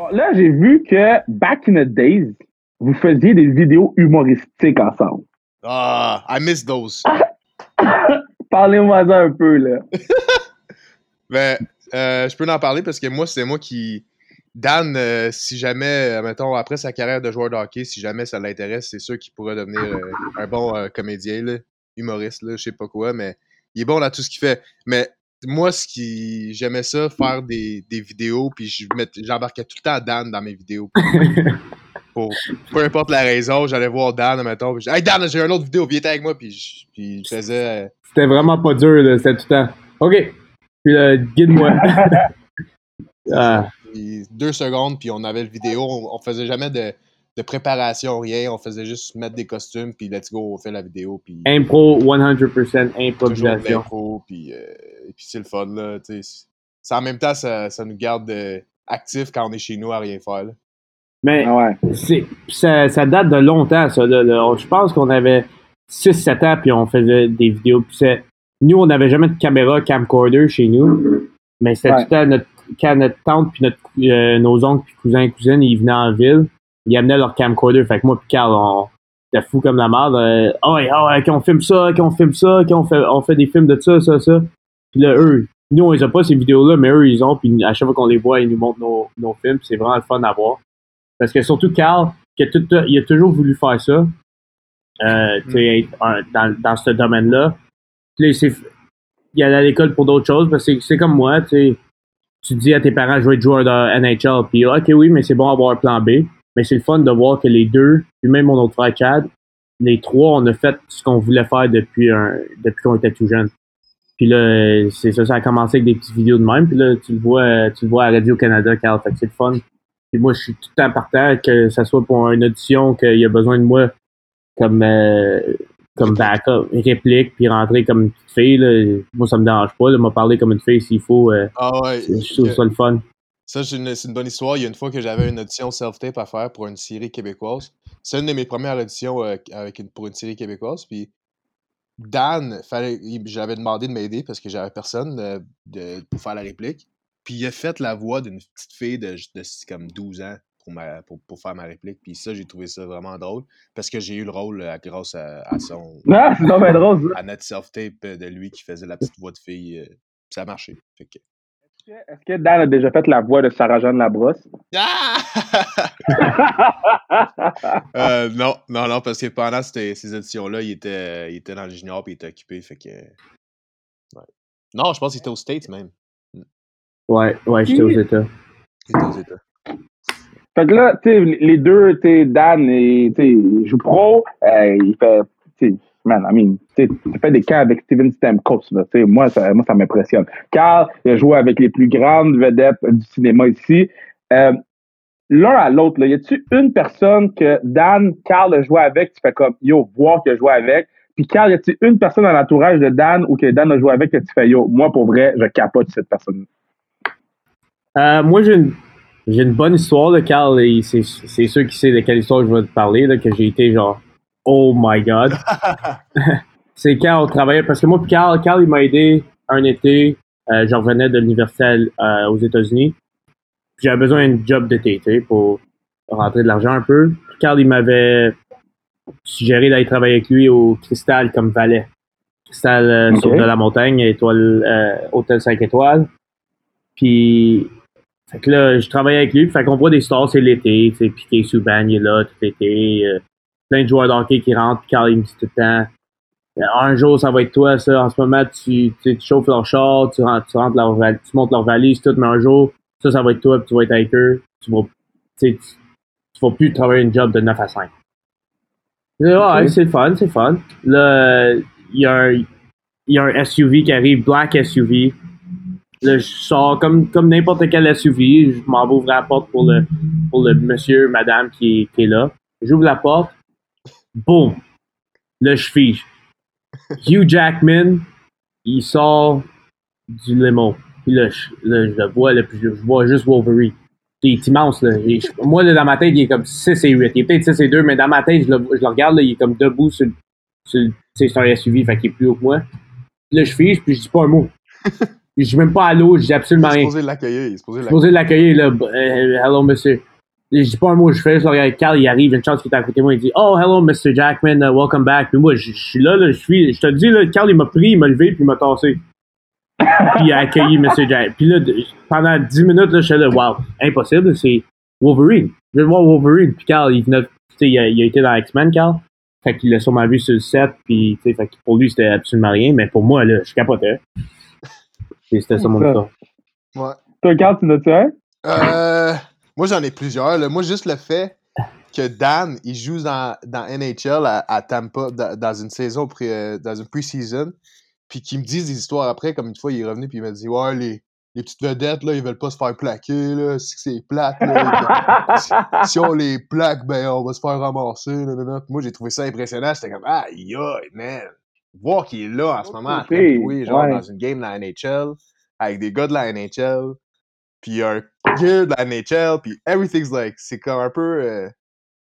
C: Bon, là, j'ai vu que back in the days, vous faisiez des vidéos humoristiques ensemble.
D: Ah, I miss those.
C: Parlez-moi ça un peu, là.
D: Ben, euh, je peux en parler parce que moi, c'est moi qui, Dan, euh, si jamais, euh, mettons, après sa carrière de joueur de hockey, si jamais ça l'intéresse, c'est sûr qu'il pourrait devenir euh, un bon comédien, là, humoriste, là, je sais pas quoi, mais il est bon dans tout ce qu'il fait. Mais moi, ce qui j'aimais ça, faire des, des vidéos, puis j'embarquais tout le temps Dan dans mes vidéos. Pour, peu importe la raison, j'allais voir Dan, mettons, puis je Hey Dan, j'ai une autre vidéo, viens avec moi, puis je, puis je faisais. euh,
E: C'était vraiment pas dur, là. C'était tout le temps. OK. Puis là, guide-moi. Ah,
D: deux secondes, puis on avait le vidéo. On, on faisait jamais de, de préparation, rien. On faisait juste mettre des costumes, puis let's go, on fait la vidéo. Puis
E: impro, 100%
D: toujours de
E: improvisation.
D: l'impro, puis, euh, et puis c'est le fun, là. tu sais. C'est- En même temps, ça, ça nous garde euh, actifs quand on est chez nous à rien faire. là.
E: Mais
C: Ah ouais.
E: c'est, ça, ça date de longtemps, ça. là, là. Je pense qu'on avait 6-7 ans, puis on faisait des vidéos. Puis c'est- nous, on n'avait jamais de caméra camcorder chez nous. Mais c'était
C: Ouais.
E: tout le temps notre, quand notre tante, puis notre, euh, nos oncles, puis cousins et cousines, ils venaient en ville. Ils amenaient leur camcorder. Fait que moi, puis Carl, on était fou comme la merde. Euh, ah ouais, ouais, qu'on filme ça, qu'on filme ça, qu'on fait, on fait des films de ça, ça, ça. Puis là, eux, nous, on les a pas ces vidéos-là, mais eux, ils ont. Puis à chaque fois qu'on les voit, ils nous montrent nos, nos films. c'est vraiment le fun à voir. Parce que surtout Carl, qui a tout- il a toujours voulu faire ça. Euh, tu sais, être un- dans, dans ce domaine-là. Puis là, il allait à l'école pour d'autres choses, parce que c'est- c'est comme moi, tu sais. Tu dis à tes parents, je vais être joueur de NHL, puis ok, oui, mais c'est bon avoir un plan B. Mais c'est le fun de voir que les deux, puis même mon autre frère Chad, les trois, on a fait ce qu'on voulait faire depuis un, depuis qu'on était tout jeune. Puis là, c'est ça, ça a commencé avec des petites vidéos de même. Puis là, tu le vois, tu le vois à Radio-Canada, Carl. Fait que c'est le fun. Puis moi, je suis tout le temps partant, que ça soit pour une audition, qu'il y a besoin de moi comme, euh, comme backup, réplique, puis rentrer comme une petite fille. Là. Moi, ça me dérange pas. Là, m'a parler comme une fille s'il faut. euh,
D: Ah ouais.
E: je trouve ça le fun.
D: Ça, c'est une, bonne histoire. Il y a une fois que j'avais une audition self-tape à faire pour une série québécoise. C'est une de mes premières auditions euh, avec une, pour une série québécoise. Puis Dan, fallait, j'avais demandé de m'aider parce que j'avais personne euh, de- pour faire la réplique. Puis il a fait la voix d'une petite fille de, de comme 12 ans pour, ma, pour, pour faire ma réplique. Puis ça, j'ai trouvé ça vraiment drôle parce que j'ai eu le rôle euh, grâce à, à son
C: Ah, c'est drôle, ça.
D: à notre self-tape de lui qui faisait la petite voix de fille. euh, ça a marché. Fait que...
C: Est-ce que Dan a déjà fait la voix de Sarah-Jeanne Labrosse?
D: Ah! Euh, non, non, non, parce que pendant ces, ces éditions-là, il était, il était dans le junior et il était occupé, fait que... ouais. Non, je pense qu'il était aux States même.
E: Ouais, ouais, j'étais aux États.
D: Il était aux États.
C: Fait que là, tu sais, les deux, tu sais, Dan, il joue pro, euh, il fait, man, I mean, tu fais des cas avec Steven Stamkos, là, moi, ça, moi, ça m'impressionne. Carl, il a joué avec les plus grandes vedettes du cinéma ici. Euh, L'un à l'autre, y a-tu une personne que Dan, Carl a joué avec, tu fais comme, yo, voir qu'il a joué avec, puis Carl, y a-tu une personne dans l'entourage de Dan ou que Dan a joué avec que tu fais, yo, moi, pour vrai, je capote cette personne
E: Euh, moi, j'ai une, une bonne histoire, là, Carl. et C'est sûr qui sait de quelle histoire je vais te parler, là, que j'ai été genre, oh my god. c'est quand on travaillait, parce que moi, puis Carl, Carl, il m'a aidé un été. Euh, je revenais de l'université euh, aux États-Unis. J'avais besoin d'un job d'été, tu sais, pour rentrer de l'argent un peu. Puis Carl, il m'avait suggéré d'aller travailler avec lui au Cristal comme valet. Cristal euh, sur de la montagne, étoile, euh, hôtel 5 étoiles. Puis, fait que là, je travaillais avec lui. Fait qu'on voit des stars, c'est l'été. Tu sais, Piqué Souban, il est là tout l'été. euh, plein de joueurs d'hockey qui rentrent. Puis, Carl, il me dit tout le temps, un jour, ça va être toi, ça. En ce moment, tu, tu, chauffes leur char, tu, rentres, tu, rentres leur, val- tu montes leur valise, tout. Mais un jour, ça, ça va être toi. Puis, tu vas être avec eux. Tu vas, tu tu, vas plus travailler une job de 9 à 5. Je dis, ouais, c'est fun, c'est fun. Là, il y a un, y a un SUV qui arrive, black SUV. Là, je sors comme, comme n'importe quel SUV. Je m'en vais ouvrir la porte pour le, pour le monsieur, madame qui, qui est là. J'ouvre la porte. Boum. Là, je fige. Hugh Jackman, il sort du limo. Puis là, je, là, je le vois, là, puis je, je vois juste Wolverine. Il est immense, là. Et je- moi, là, dans ma tête, il est comme 6 et 8. Il est peut-être 6 et 2, mais dans ma tête, je le, je le regarde, là, il est comme debout sur, le- sur c'est un SUV, fait qu'il est plus haut que moi. Puis là, je fige, puis je dis pas un mot. je dis même pas allô, je dis absolument
D: Il est
E: rien.
D: supposé l'accueillir, il est supposé l'accueillir.
E: là. euh, hello, monsieur. Je dis pas un mot, je fais juste le regarder Carl, il arrive, une chance qu'il est à côté de moi, il dit Oh, hello, Mr. Jackman, uh, welcome back. Puis moi, je je suis là, là, je suis, je te dis, là, Carl, il m'a pris, il m'a levé, puis il m'a tassé. puis il a accueilli M. Giant. Puis là, pendant 10 minutes, là, j'étais là, wow, impossible, c'est Wolverine. Je veux voir Wolverine. Puis Carl, il venait, tu sais, il a, il a été dans X-Men, Carl. Fait qu'il l'a sûrement vu sur le set, puis tu sais, fait que pour lui, c'était absolument rien, mais pour moi, là, je capotais. Et c'était ça mon histoire.
D: Ouais.
C: Toi, Carl, tu n'as-tu un?
D: Euh, moi, j'en ai plusieurs. là. Moi, juste le fait que Dan, il joue dans, dans NHL à, à Tampa dans, dans une saison, pré, euh, dans une pre-season, puis qu'il me dise des histoires après, comme une fois, il est revenu, puis il m'a dit Ouais, les, les petites vedettes, là, ils veulent pas se faire plaquer, là, c'est que c'est plate, là. si, si on les plaque, ben, on va se faire ramasser, moi, j'ai trouvé ça impressionnant. J'étais comme Aïe, aïe, man. Voir qu'il est là en ce moment, jouer, genre,
C: Ouais.
D: dans une game de la NHL, avec des gars de la NHL, puis un gear de la NHL, puis everything's like, c'est comme un peu. euh,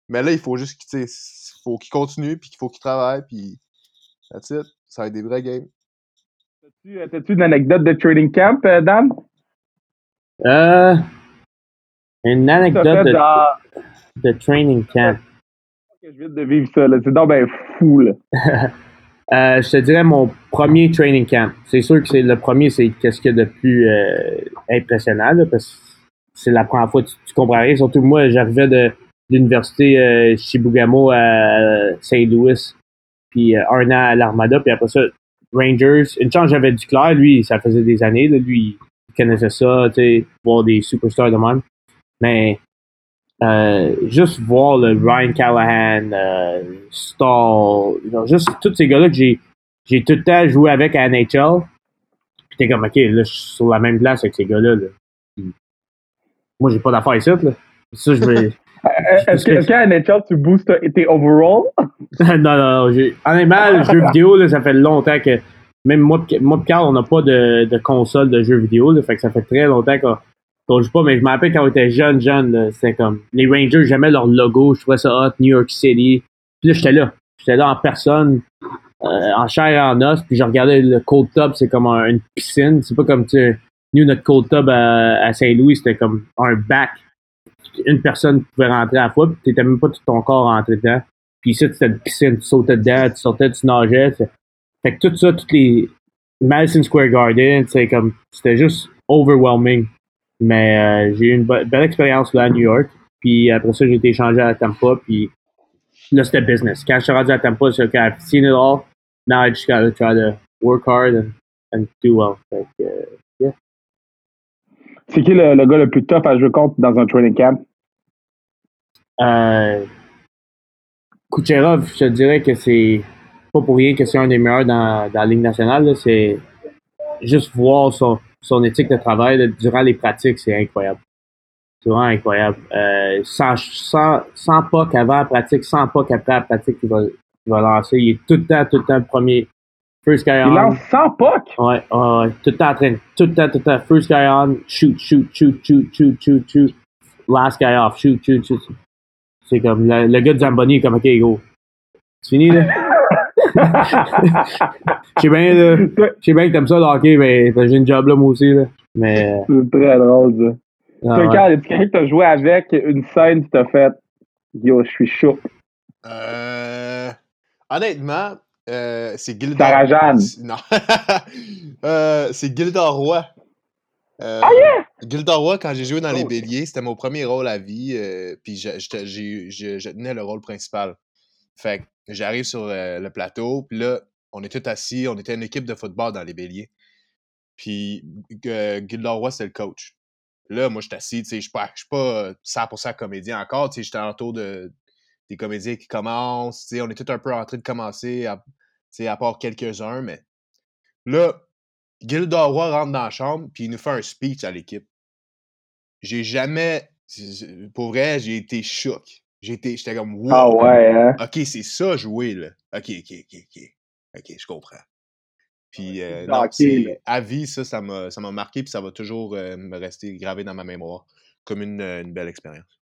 D: Mais là, il faut juste qu'il, tu sais, faut qu'il continue, puis qu'il faut qu'il travaille, puis that's it. Ça va être des vrais games.
C: T'as-tu euh, t'as-tu une anecdote de training camp, euh, Dan?
E: Euh, une anecdote de,
C: dans...
E: de training camp.
C: Je viens de vivre ça, là. C'est donc ben fou, là.
E: Euh, je te dirais mon premier training camp. C'est sûr que c'est le premier, c'est qu'est-ce qu'il y a de plus euh, impressionnant, parce que c'est la première fois que tu, comprends rien. Surtout moi, j'arrivais de l'université euh, Chibougamau à Saint-Louis, puis euh, un an à l'Armada, puis après ça, Rangers. Une chance, j'avais du clair. Lui, ça faisait des années. Lui, il connaissait ça, tu sais, voir des superstars de même. Mais euh, juste voir le Ryan Callahan, euh, Stall, genre, juste tous ces gars-là que j'ai, j'ai tout le temps joué avec à NHL. Puis t'es comme, ok, là, je suis sur la même place avec ces gars-là. Là. Moi, j'ai pas d'affaires ici, là. Ça, je veux.
C: Euh, Est-ce que, qu'à NHL, tu boostes tes overall?
E: non, non, non. j'ai- Honnêtement, le jeu vidéo, là, ça fait longtemps que. Même moi, moi Carl, on n'a pas de, de console de jeux vidéo. Là, fait que ça fait très longtemps qu'on joue pas. Mais je me rappelle quand on était jeune, jeune, c'était comme. Les Rangers, j'aimais leur logo. Je trouvais ça hot, New York City. Puis là, j'étais là. J'étais là en personne, euh, en chair et en os. Puis je regardais le cold tub, c'est comme un- une piscine. C'est pas comme, tu nous, notre cold tub à, à Saint-Louis, c'était comme un bac. Une personne pouvait rentrer à la fois, puis t'étais même pas tout ton corps rentré dedans. Puis ici, c'était une piscine, tu sautais dedans, tu sortais, tu nageais. Fait que tout ça, toutes les Madison Square Garden, c'est comme, c'était juste overwhelming. Mais euh, j'ai eu une bo- belle expérience là à New York. Puis après ça, j'ai été échangé à Tampa. Puis là, c'était business. Quand je suis rendu à Tampa, c'est OK, I've seen it all. Now I just gotta try to work hard and, and do well. Que, euh,
C: C'est qui le, le gars le plus tough à jouer contre dans un training camp?
E: Euh, Kucherov, je te dirais que c'est pas pour rien que c'est un des meilleurs dans, dans la Ligue nationale. C'est juste voir son, son éthique de travail là, durant les pratiques, c'est incroyable. C'est vraiment incroyable. Euh, sans, sans, sans puck avant la pratique, sans puck après la pratique, il va, il va lancer. Il est tout le temps, tout le temps le premier. First guy
C: Il
E: on.
C: lance 100 pucks!
E: Ouais, ouais, ouais. Tout le temps en train. Tout le temps, tout le temps. First guy on, shoot, shoot, shoot, shoot, shoot, shoot, shoot. Last guy off, shoot, shoot, shoot. C'est comme le, le gars de Zamboni est comme ok, go. C'est fini, là? Je sais bien, là. Bien que t'aimes ça, le hockey, mais j'ai une job là, moi aussi, là. Mais. euh,
C: C'est très drôle, ça.
E: ah, ouais.
C: Quelqu'un que t'as joué avec, une scène qui t'a fait Yo, je suis chaud.
D: Euh, honnêtement, euh, c'est.
C: Sarah Jeanne.
D: Non. Euh, c'est Gildor Roy. Euh,
C: Ah, yeah!
D: Roy, quand j'ai joué dans les
C: Oh.
D: Béliers, c'était mon premier rôle à vie. euh, puis je tenais le rôle principal. Fait que j'arrive sur euh, le plateau, puis là, on est tous assis, on était une équipe de football dans les Béliers. Puis euh, Gildor Roy, c'est le coach. Là, moi, je suis assis, tu sais, je suis pas, pas euh, 100% comédien encore, tu sais, j'étais autour de, des comédiens qui commencent, tu sais, on est tous un peu en train de commencer, à, tu sais, à part quelques-uns, mais là, Gildor Roy rentre dans la chambre, puis il nous fait un speech à l'équipe. J'ai jamais, pour vrai, j'ai été choqué. J'étais comme, wow,
C: Ah ouais, hein?
D: ok, c'est ça jouer, là. Ok, ok, ok, ok. Ok, je comprends. Puis,
C: Ouais,
D: euh, non, à vie, ça, ça m'a ça m'a marqué, puis ça va toujours euh, me rester gravé dans ma mémoire comme une, euh, une belle expérience.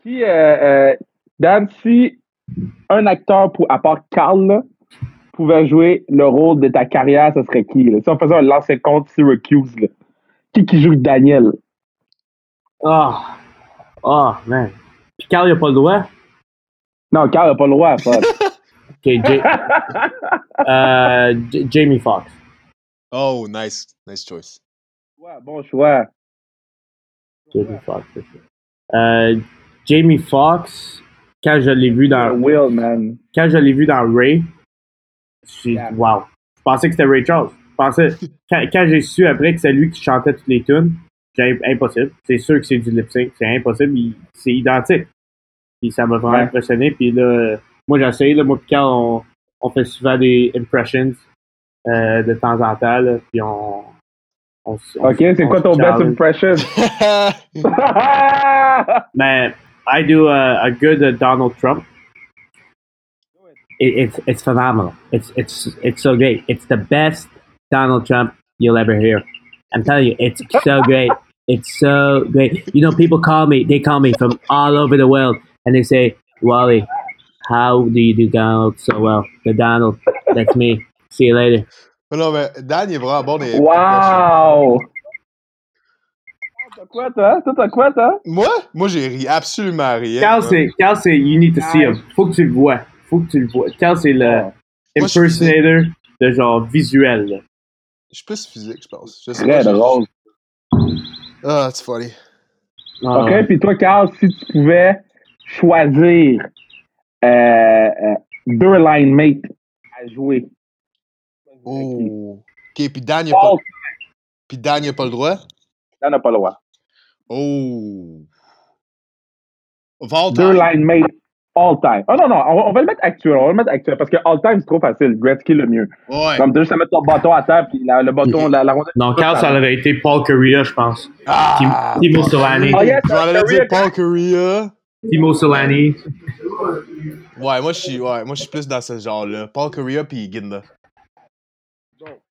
C: Puis, euh, euh, Dan, si un acteur, pour, à part Carl, là, pouvait jouer le rôle de ta carrière, ce serait qui? Là? Si on faisait un lancer contre Syracuse, là, qui qui joue Daniel?
E: Ah, ah, man. Puis Carl, il a pas le droit.
C: Non, Carl n'a pas le droit, ça.
E: Ok, J- euh, J- Jamie Foxx.
D: Oh, nice. Nice choice.
C: Ouais, bon choix.
E: Jamie Foxx, c'est ça. Euh, Jamie Foxx, quand je l'ai vu dans
C: Will, man.
E: quand je l'ai vu dans Ray, j'ai
C: Yeah.
E: wow. Je pensais que c'était Ray Charles. Je pensais quand, quand j'ai su après que c'est lui qui chantait toutes les tunes, j'ai impossible. C'est sûr que c'est du lip sync, c'est impossible, c'est identique. Puis ça m'a vraiment
C: Ouais.
E: impressionné. Puis là, moi j'essaye, là, moi puis Carl, on, on fait souvent des impressions euh, de temps en temps, là, puis on, on, on
C: Ok, c'est quoi ton best impression?
E: Man, I do a, a good uh, Donald Trump. It, it's it's phenomenal. It's it's it's so great. It's the best Donald Trump you'll ever hear. I'm telling you, it's so great. It's so great. You know, people call me. They call me from all over the world, and they say, "Wally, how do you do Donald so well?" The Donald, that's me. See you later.
D: Mais non, mais Dan, il est vraiment bon des.
C: wow! T'as quoi, toi? Toi, t'as quoi, toi?
D: Moi? Moi, j'ai ri absolument rien.
E: Carl, c'est Carl, c'est you need to see him. Faut que tu le vois. Faut que tu le vois. Carl, c'est le
D: suis
E: impersonator de genre visuel. là.
D: Je suis plus physique, je pense. Je sais
C: Très drôle.
D: Ah, c'est funny.
E: Ah,
C: OK, puis toi, Carl, si tu pouvais choisir euh, euh, deux line mates à jouer.
D: Oh. Ok, puis Dan, il a pas, Dan, pas le droit?
C: t'en as pas le droit.
D: Oh. All
C: Deux
D: time.
C: line mates all time. Oh non, non, on, va- on va le mettre actuel. On va le mettre actuel parce que all time, c'est trop facile. Gretzky, le mieux.
D: Ouais.
C: Comme juste à mettre ton bâton à terre, puis la- le bâton, la, la rondelle.
E: Non, Carl, ça aurait été Paul Correa, je pense.
D: Ah!
E: Tim- Timo Solani.
C: Oh, yes,
D: Je dire Paul Korea.
E: Timo Solani.
D: Ouais, moi, je suis, ouais, moi, je suis plus dans ce genre-là. Paul Korea puis Ginda.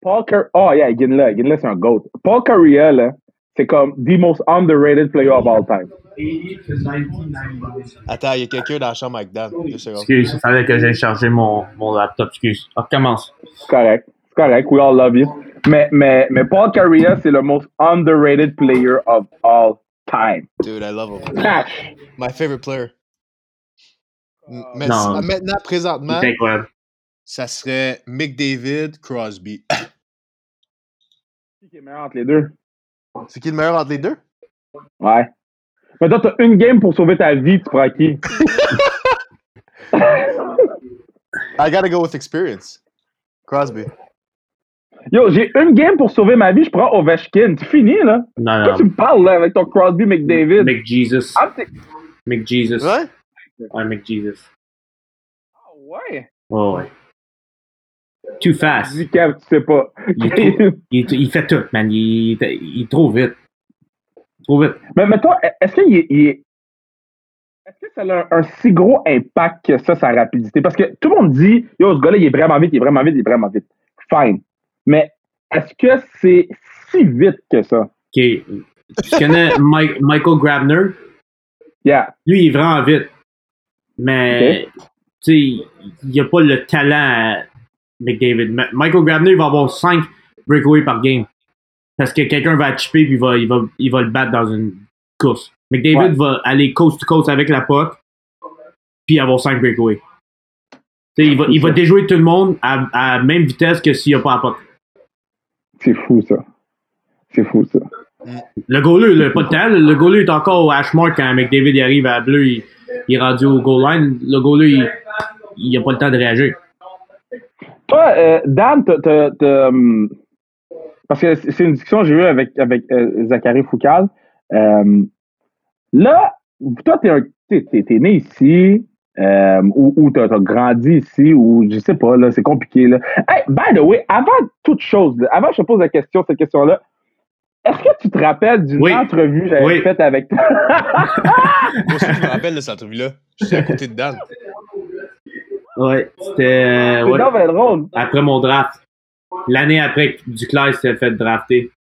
C: Paul Car- Oh, yeah, Ginla. Ginla, c'est un GOAT. Paul Correa, là, c'est comme the most underrated player of all time.
D: Attends, il y a quelqu'un dans la chambre avec Dan.
E: Excuse, il fallait que j'aille charger mon, mon laptop. Excuse. On recommence.
C: C'est correct. C'est correct. We all love you. Mais, mais, mais Paul Correa, c'est le most underrated player of all time.
D: Dude, I love him. My favorite player. M- Mais
E: Non.
D: si- maintenant, présentement, ça serait McDavid, Crosby.
C: Qui est meilleur entre les deux?
D: C'est qui le meilleur entre les deux?
C: Ouais. Mais toi, t'as une game pour sauver ta vie, tu prends qui?
D: I gotta go with experience. Crosby.
C: Yo, j'ai une game pour sauver ma vie, je prends Ovechkin. Tu finis, là?
E: Non,
C: Pourquoi tu
E: non.
C: me parles, là, avec ton Crosby McDavid?
E: McJesus.
C: Ah,
E: McJesus.
D: Ouais?
E: Ouais, McJesus.
C: Ah, ouais.
E: Oh, ouais. Too fast.
C: Dis, Kev, tu sais pas.
E: Il, est trop- il, est- il fait tout, man. Il, est- il est trop vite. Trop vite.
C: Mais mettons, est-ce qu'il est- Est-ce que ça a un, un si gros impact que ça, sa rapidité? Parce que tout le monde dit, yo, ce gars-là, il est vraiment vite, il est vraiment vite, il est vraiment vite. Fine. Mais est-ce que c'est si vite que ça?
E: OK. Tu connais Mike- Michael Grabner?
C: Yeah.
E: Lui, il est vraiment vite. Mais, tu sais, il a pas le talent à McDavid. Michael Grabner, il va avoir 5 breakaways par game. Parce que quelqu'un va chipper puis il va, il, va, il va le battre dans une course. McDavid
C: Ouais.
E: va aller coast to coast avec la puck puis avoir 5 breakaways. Il va, il va déjouer tout le monde à, à la même vitesse que s'il n'y a pas la puck.
C: C'est fou, ça. C'est fou, ça.
E: Le goaler, là, pas de temps. Le goaler est encore au hash mark quand McDavid il arrive à bleu, il, il est rendu au goal line. Le goaler, il, il a pas le temps de réagir.
C: Toi, euh, Dan, t'as- hum, parce que c'est une discussion que j'ai eue avec, avec euh, Zachary Foucal. Euh, là, toi, t'es t'es né ici, euh, ou, ou t'as as grandi ici, ou je sais pas, là, c'est compliqué. Là. Hey, by the way, avant toute chose, avant que je te pose la question, cette question-là, est-ce que tu te rappelles d'une
E: Oui.
C: entrevue que j'avais
E: Oui.
C: faite avec toi?
D: Moi aussi, je me rappelle de cette entrevue-là. J'étais à côté de Dan.
E: Ouais, c'était euh,
C: C'est
E: ouais, après mon draft. L'année après que Duclair s'est fait drafter.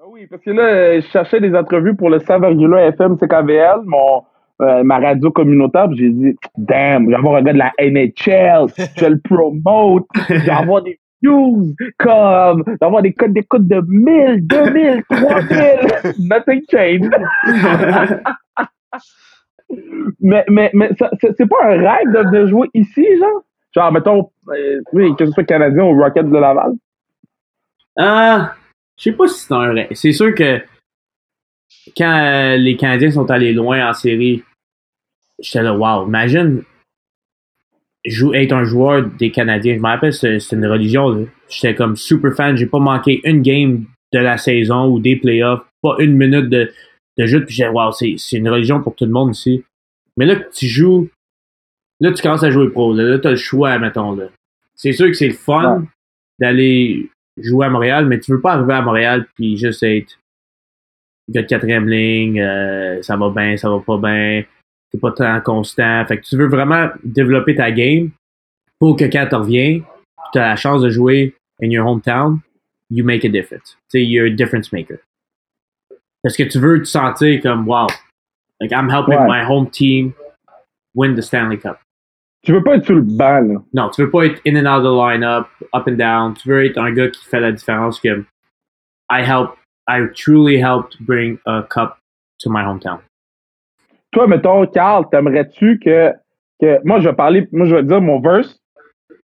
C: Ah Oui, parce que là, je cherchais des entrevues pour le 100,1 FM CKVL, mon, euh, ma radio communautaire, j'ai dit, damn, je vais avoir un gars de la NHL, je le promote, je vais avoir des views, comme, je avoir des codes d'écoute de 1000, 2000, 3000, nothing changed. mais mais, mais c'est pas un rêve de jouer ici, genre? Genre, mettons, euh, oui, que ce soit Canadien ou Rocket de Laval.
E: Ah, je sais pas si c'est un rêve. C'est sûr que quand euh, les Canadiens sont allés loin en série, j'étais là, wow, imagine jou- être un joueur des Canadiens. Je me rappelle, c'est une religion. J'étais comme super fan. J'ai pas manqué une game de la saison ou des playoffs, pas une minute de, de jeu. Puis j'ai wow, c'est c'est une religion pour tout le monde ici. Mais là tu joues, là tu commences à jouer pro. Là, là t'as le choix, mettons. Là. C'est sûr que c'est le fun
C: Ouais.
E: d'aller jouer à Montréal, mais tu veux pas arriver à Montréal puis juste être gars de quatrième ligne, euh, ça va bien, ça va pas bien, t'es pas tant constant. Fait que tu veux vraiment développer ta game pour que quand tu reviens, tu as la chance de jouer in your hometown, you make a difference. Tu sais, you're a difference maker. Parce que tu veux te sentir comme wow, like I'm helping
C: Ouais.
E: my home team win the Stanley Cup.
C: Tu veux pas être sur le banc, là.
E: Non, tu veux pas être in and out of the lineup, up and down. Tu veux être un gars qui fait la différence que I help, I truly helped bring a cup to my hometown.
C: Toi, mettons, Carl, t'aimerais-tu que, que. Moi, je vais parler. Moi, je vais dire mon verse.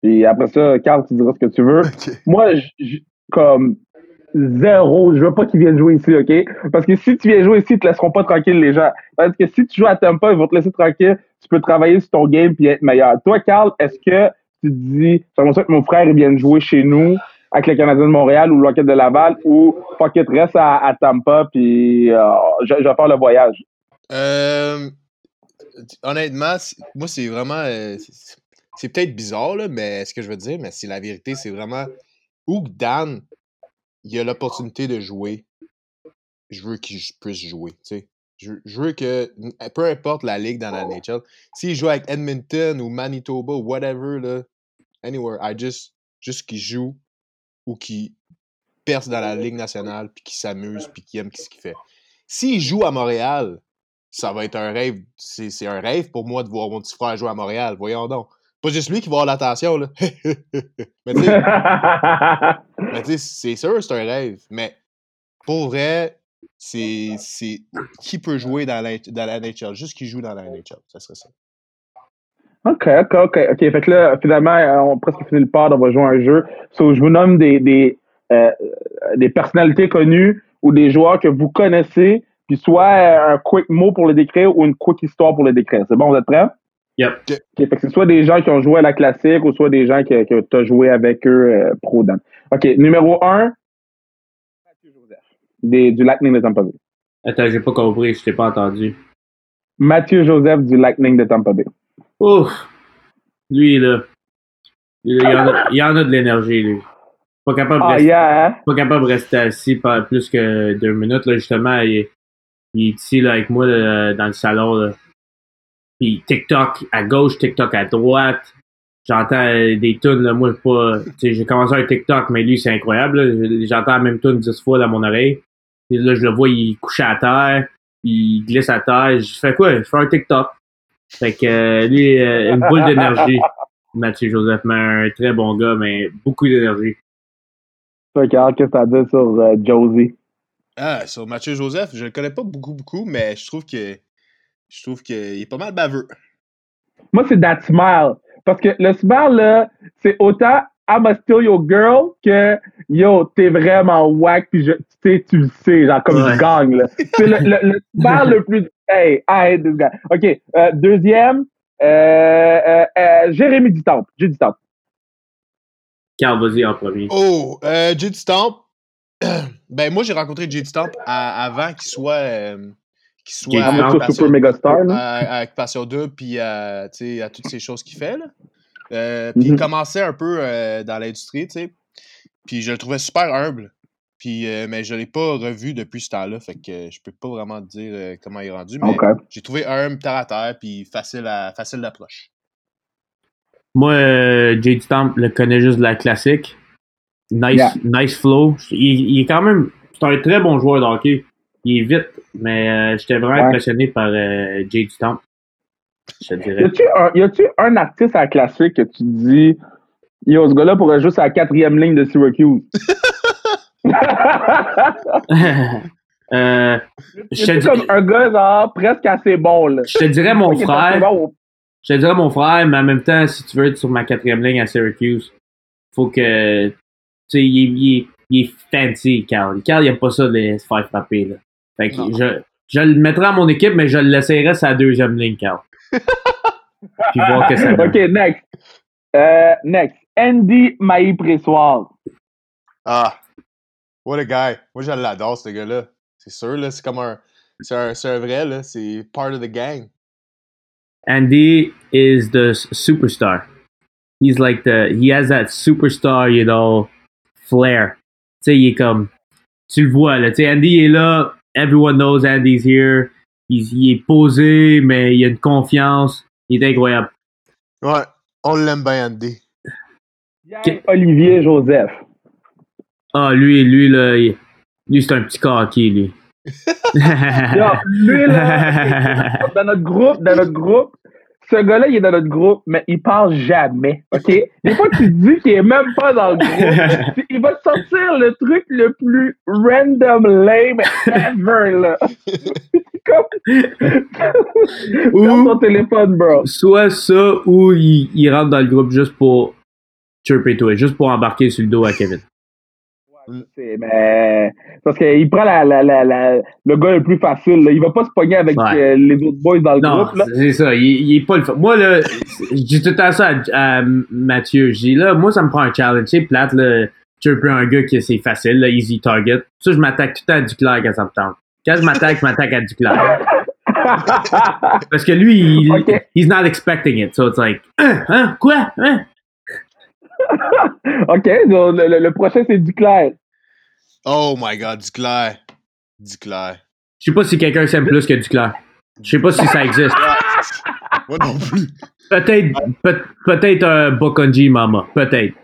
C: Et après ça, Carl, tu diras ce que tu veux.
D: Ok.
C: Moi, je- je- comme zéro, je veux pas qu'ils viennent jouer ici, OK? Parce que si tu viens jouer ici, ils te laisseront pas tranquille, les gens. Parce que si tu joues à Tampa, ils vont te laisser tranquille. Tu peux travailler sur ton game puis être meilleur. Toi, Carl, est-ce que tu te dis, j'aimerais ça que mon frère vienne jouer chez nous avec le Canadien de Montréal ou le Rocket de Laval ou fuck it, reste à, à Tampa puis euh, je, je vais faire le voyage.
D: Euh, honnêtement, moi, c'est vraiment. euh, c'est- peut-être bizarre, là, mais ce que je veux dire, mais c'est la vérité, c'est vraiment où Dan, il a l'opportunité de jouer. Je veux qu'il puisse jouer. Je, je veux que, peu importe la ligue dans la NHL, s'il joue avec Edmonton ou Manitoba ou whatever, là, anywhere, I just, juste qu'il joue ou qu'il perce dans la ligue nationale, puis qu'il s'amuse, puis qu'il aime ce qu'il fait. S'il joue à Montréal, ça va être un rêve. C'est un rêve pour moi de voir mon petit frère jouer à Montréal. Voyons donc. Pas juste lui qui va avoir l'attention, là. mais tu sais, c'est sûr, c'est un rêve. Mais pour vrai, c'est qui peut jouer dans la, dans la NHL? Juste qui joue dans la NHL, ça serait ça.
C: OK, OK, OK. OK, fait que là, finalement, euh, on a presque fini le pod, on va jouer à un jeu. So, je vous nomme des, des, euh, des personnalités connues ou des joueurs que vous connaissez, puis soit euh, un quick mot pour le décrire ou une quick histoire pour le décrire. C'est bon, vous êtes prêts?
E: Yep.
C: OK, fait que c'est soit des gens qui ont joué à la classique ou soit des gens que, que tu as joué avec eux euh, pro Dan. OK, numéro un, Mathieu Joseph, des, du Lightning de Tampa Bay.
E: Attends, j'ai pas compris, je t'ai pas entendu.
C: Mathieu Joseph du Lightning de Tampa Bay.
E: Ouf! Lui, là. Il y en a, il y en a de l'énergie, lui. Pas capable, de
C: Ah,
E: rester,
C: yeah, hein?
E: pas capable de rester assis pas plus que deux minutes, là, justement. Il, il est ici, là, avec moi, là, dans le salon, là. Puis TikTok à gauche, TikTok à droite. J'entends euh, des tunes, là, moi, pas. J'ai commencé un TikTok, mais lui, c'est incroyable. J'entends la même tune dix fois dans mon oreille. Puis là, je le vois, il est couché à terre. Il glisse à terre. Je fais quoi? Je fais un TikTok. Fait que euh, lui, euh, une boule d'énergie. Mathieu Joseph, mais un très bon gars, mais beaucoup d'énergie.
C: Toi, Carl, qu'est-ce que t'as dire sur euh, Josie?
D: Ah, sur Mathieu Joseph, je le connais pas beaucoup, beaucoup, mais je trouve que je trouve qu'il est pas mal baveux.
C: Moi, c'est that smile. Parce que le smile, là, c'est autant I'm a still your girl que yo, t'es vraiment whack, puis je, tu sais, tu le sais, genre comme
E: Ouais.
C: gagne, là. C'est le, le, le smile le plus. Hey, I hate this guy. OK. euh, deuxième, euh, euh, euh, Jérémy Dutemps. J'ai du temps.
E: Carl, vas-y en premier.
D: Oh, euh, J.D. Stamp. ben, moi, j'ai rencontré J.D. Stamp à- avant qu'il soit. euh, qu'il soit à-
C: Super Megastar, là.
D: à- avec Passion 2, puis à, tu sais, à toutes ces choses qu'il fait. Là. Euh, puis il
C: Mhm.
D: commençait un peu euh, dans l'industrie, tu sais. Puis je le trouvais super humble. Puis, euh, mais je l'ai pas revu depuis ce temps-là, fait que euh, je peux pas vraiment te dire euh, comment il est rendu. Mais j'ai trouvé humble, terre à terre, puis facile à facile d'approche.
E: Moi, euh, Jay Stamp le connais juste de la classique. Nice,
C: Yeah.
E: nice flow. Il, il est quand même. C'est un très bon joueur de hockey. Il est vite, mais euh, j'étais vraiment
C: Ouais.
E: impressionné par euh, Jay Stamp. Je te
C: Y
E: dirais.
C: a-tu un, un artiste à la classique que tu dis, yo, ce gars-là pourrait juste à la quatrième ligne de Syracuse?
E: euh, je, te
C: comme un gars, genre, presque assez bon, là.
E: je te dirais mon frère.
C: bon.
E: Je te dirais mon frère, mais en même temps, si tu veux être sur ma quatrième ligne à Syracuse, faut que. Tu sais, il, est- il il est fancy, Carl. Carl, il aime pas ça de se faire frapper, là. Fait que je, je le mettrai à mon équipe, mais je le laisserai sa deuxième ligne, Carl. Puis voir que ça.
C: OK, next. Euh, next. Andy Maï-Pressoir.
D: Ah, what a guy. Moi, je l'adore, ce gars-là. C'est sûr, là, c'est comme un. C'est un, c'est un vrai, là. C'est part of the gang.
E: Andy is the s- superstar. He's like the he has that superstar, you know, flair. Tu sais, il est comme tu le vois là, tu sais Andy est là, everyone knows Andy's here. Il, il est posé, mais il a une confiance. Il est incroyable.
D: Ouais, on l'aime bien, Andy.
C: Olivier Joseph.
E: Ah, lui, lui là, il- lui c'est un petit coquille, lui.
C: Yo, lui, là, dans notre groupe, dans notre groupe, ce gars-là, il est dans notre groupe, mais il parle jamais, OK? Des fois, tu dis qu'il est même pas dans le groupe. Il va te sortir le truc le plus random lame ever, là. Comme... Ferme ton téléphone, bro.
E: Soit ça ou il, il rentre dans le groupe juste pour chirper toi, juste pour embarquer sur le dos à Kevin.
C: Mais parce qu'il prend la, la, la, le gars le plus facile. Là. Il va pas se pogner avec
E: Ouais.
C: euh, les autres boys dans le
E: Non,
C: groupe. Là.
E: c'est ça. Il, il est pas le. Moi, là, je dis tout le temps ça à, à Mathieu. Je dis, là, moi, ça me prend un challenge. C'est plate, là. Tu peux un gars qui c'est facile, là, easy target. Ça, je m'attaque tout le temps à Duclair quand ça me tente. Quand je m'attaque, je m'attaque à Duclair. Parce que lui, il,
C: Ok.
E: he's not expecting it. So it's like, hein, hein, quoi, hein?
C: OK, donc, le, le- le prochain, c'est Duclair.
D: Oh my god, Duclair. Duclair.
E: Je sais pas si quelqu'un s'aime plus que Duclair. Je sais pas si ça existe.
D: Moi non plus.
E: Peut-être, peut- peut-être un Bokonji Mama. Peut-être.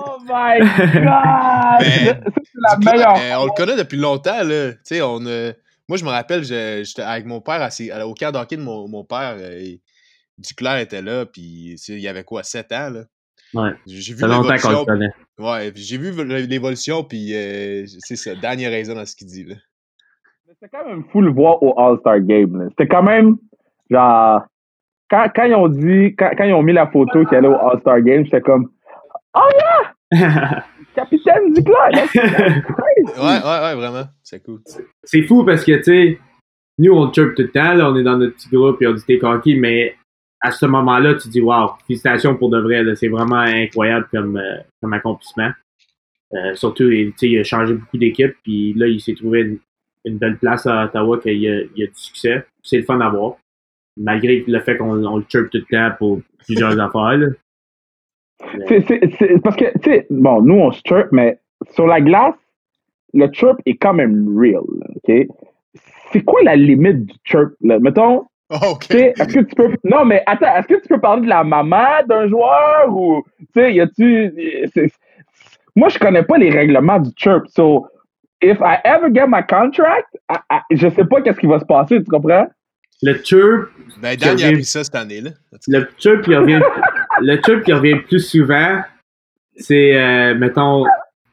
C: Oh my God! C'est la
D: Duclair,
C: meilleure.
D: euh, on le connaît depuis longtemps, là. Tu sais, on. euh, moi, je me rappelle, je- j'étais avec mon père à au camp d'hockey de mon, mon père. euh, et Duclair était là, puis il y avait quoi, 7 ans, là?
E: Ouais.
D: J'ai vu l'évolution. Ouais, puis j'ai vu l'évolution, puis euh, c'est ça. Dan, a raison dans ce qu'il dit, là.
C: C'était quand même fou le voir au All-Star Game. C'était quand même, genre, quand, quand ils ont dit, quand, quand ils ont mis la photo qu'il allait au All-Star Game, j'étais comme, oh yeah! Capitaine Duclair! là.
D: Ouais, ouais, ouais, vraiment. C'est cool.
E: c'est fou parce que, tu sais, nous, on chirp tout le temps, là, on est dans notre petit groupe et on dit t'es coquille, mais à ce moment-là, tu dis, wow, félicitations pour de vrai, c'est vraiment incroyable comme, euh, comme accomplissement. Euh, surtout, il- a changé beaucoup d'équipes, puis là, il s'est trouvé une, une belle place à Ottawa, qu'il y a, il a du succès. C'est le fun à voir. Malgré le fait qu'on on le chirp tout le temps pour plusieurs affaires, là.
C: C'est- parce que, tu sais, bon, nous, on se chirp, mais sur la glace, le chirp est quand même real, là, OK? C'est quoi la limite du chirp, là? Mettons,
D: ok.
C: sais, est-ce que tu peux... Non, mais attends, est-ce que tu peux parler de la maman d'un joueur ou, tu sais, y a-tu... Moi, je connais pas les règlements du chirp, so, if I ever get my contract, I- I- je sais pas qu'est-ce qui va se passer, tu comprends?
E: Le chirp,
D: Ben, Dan, il a appris ça cette année-là.
E: Le chirp qui revient, le chirp qui revient plus souvent, c'est, euh, mettons,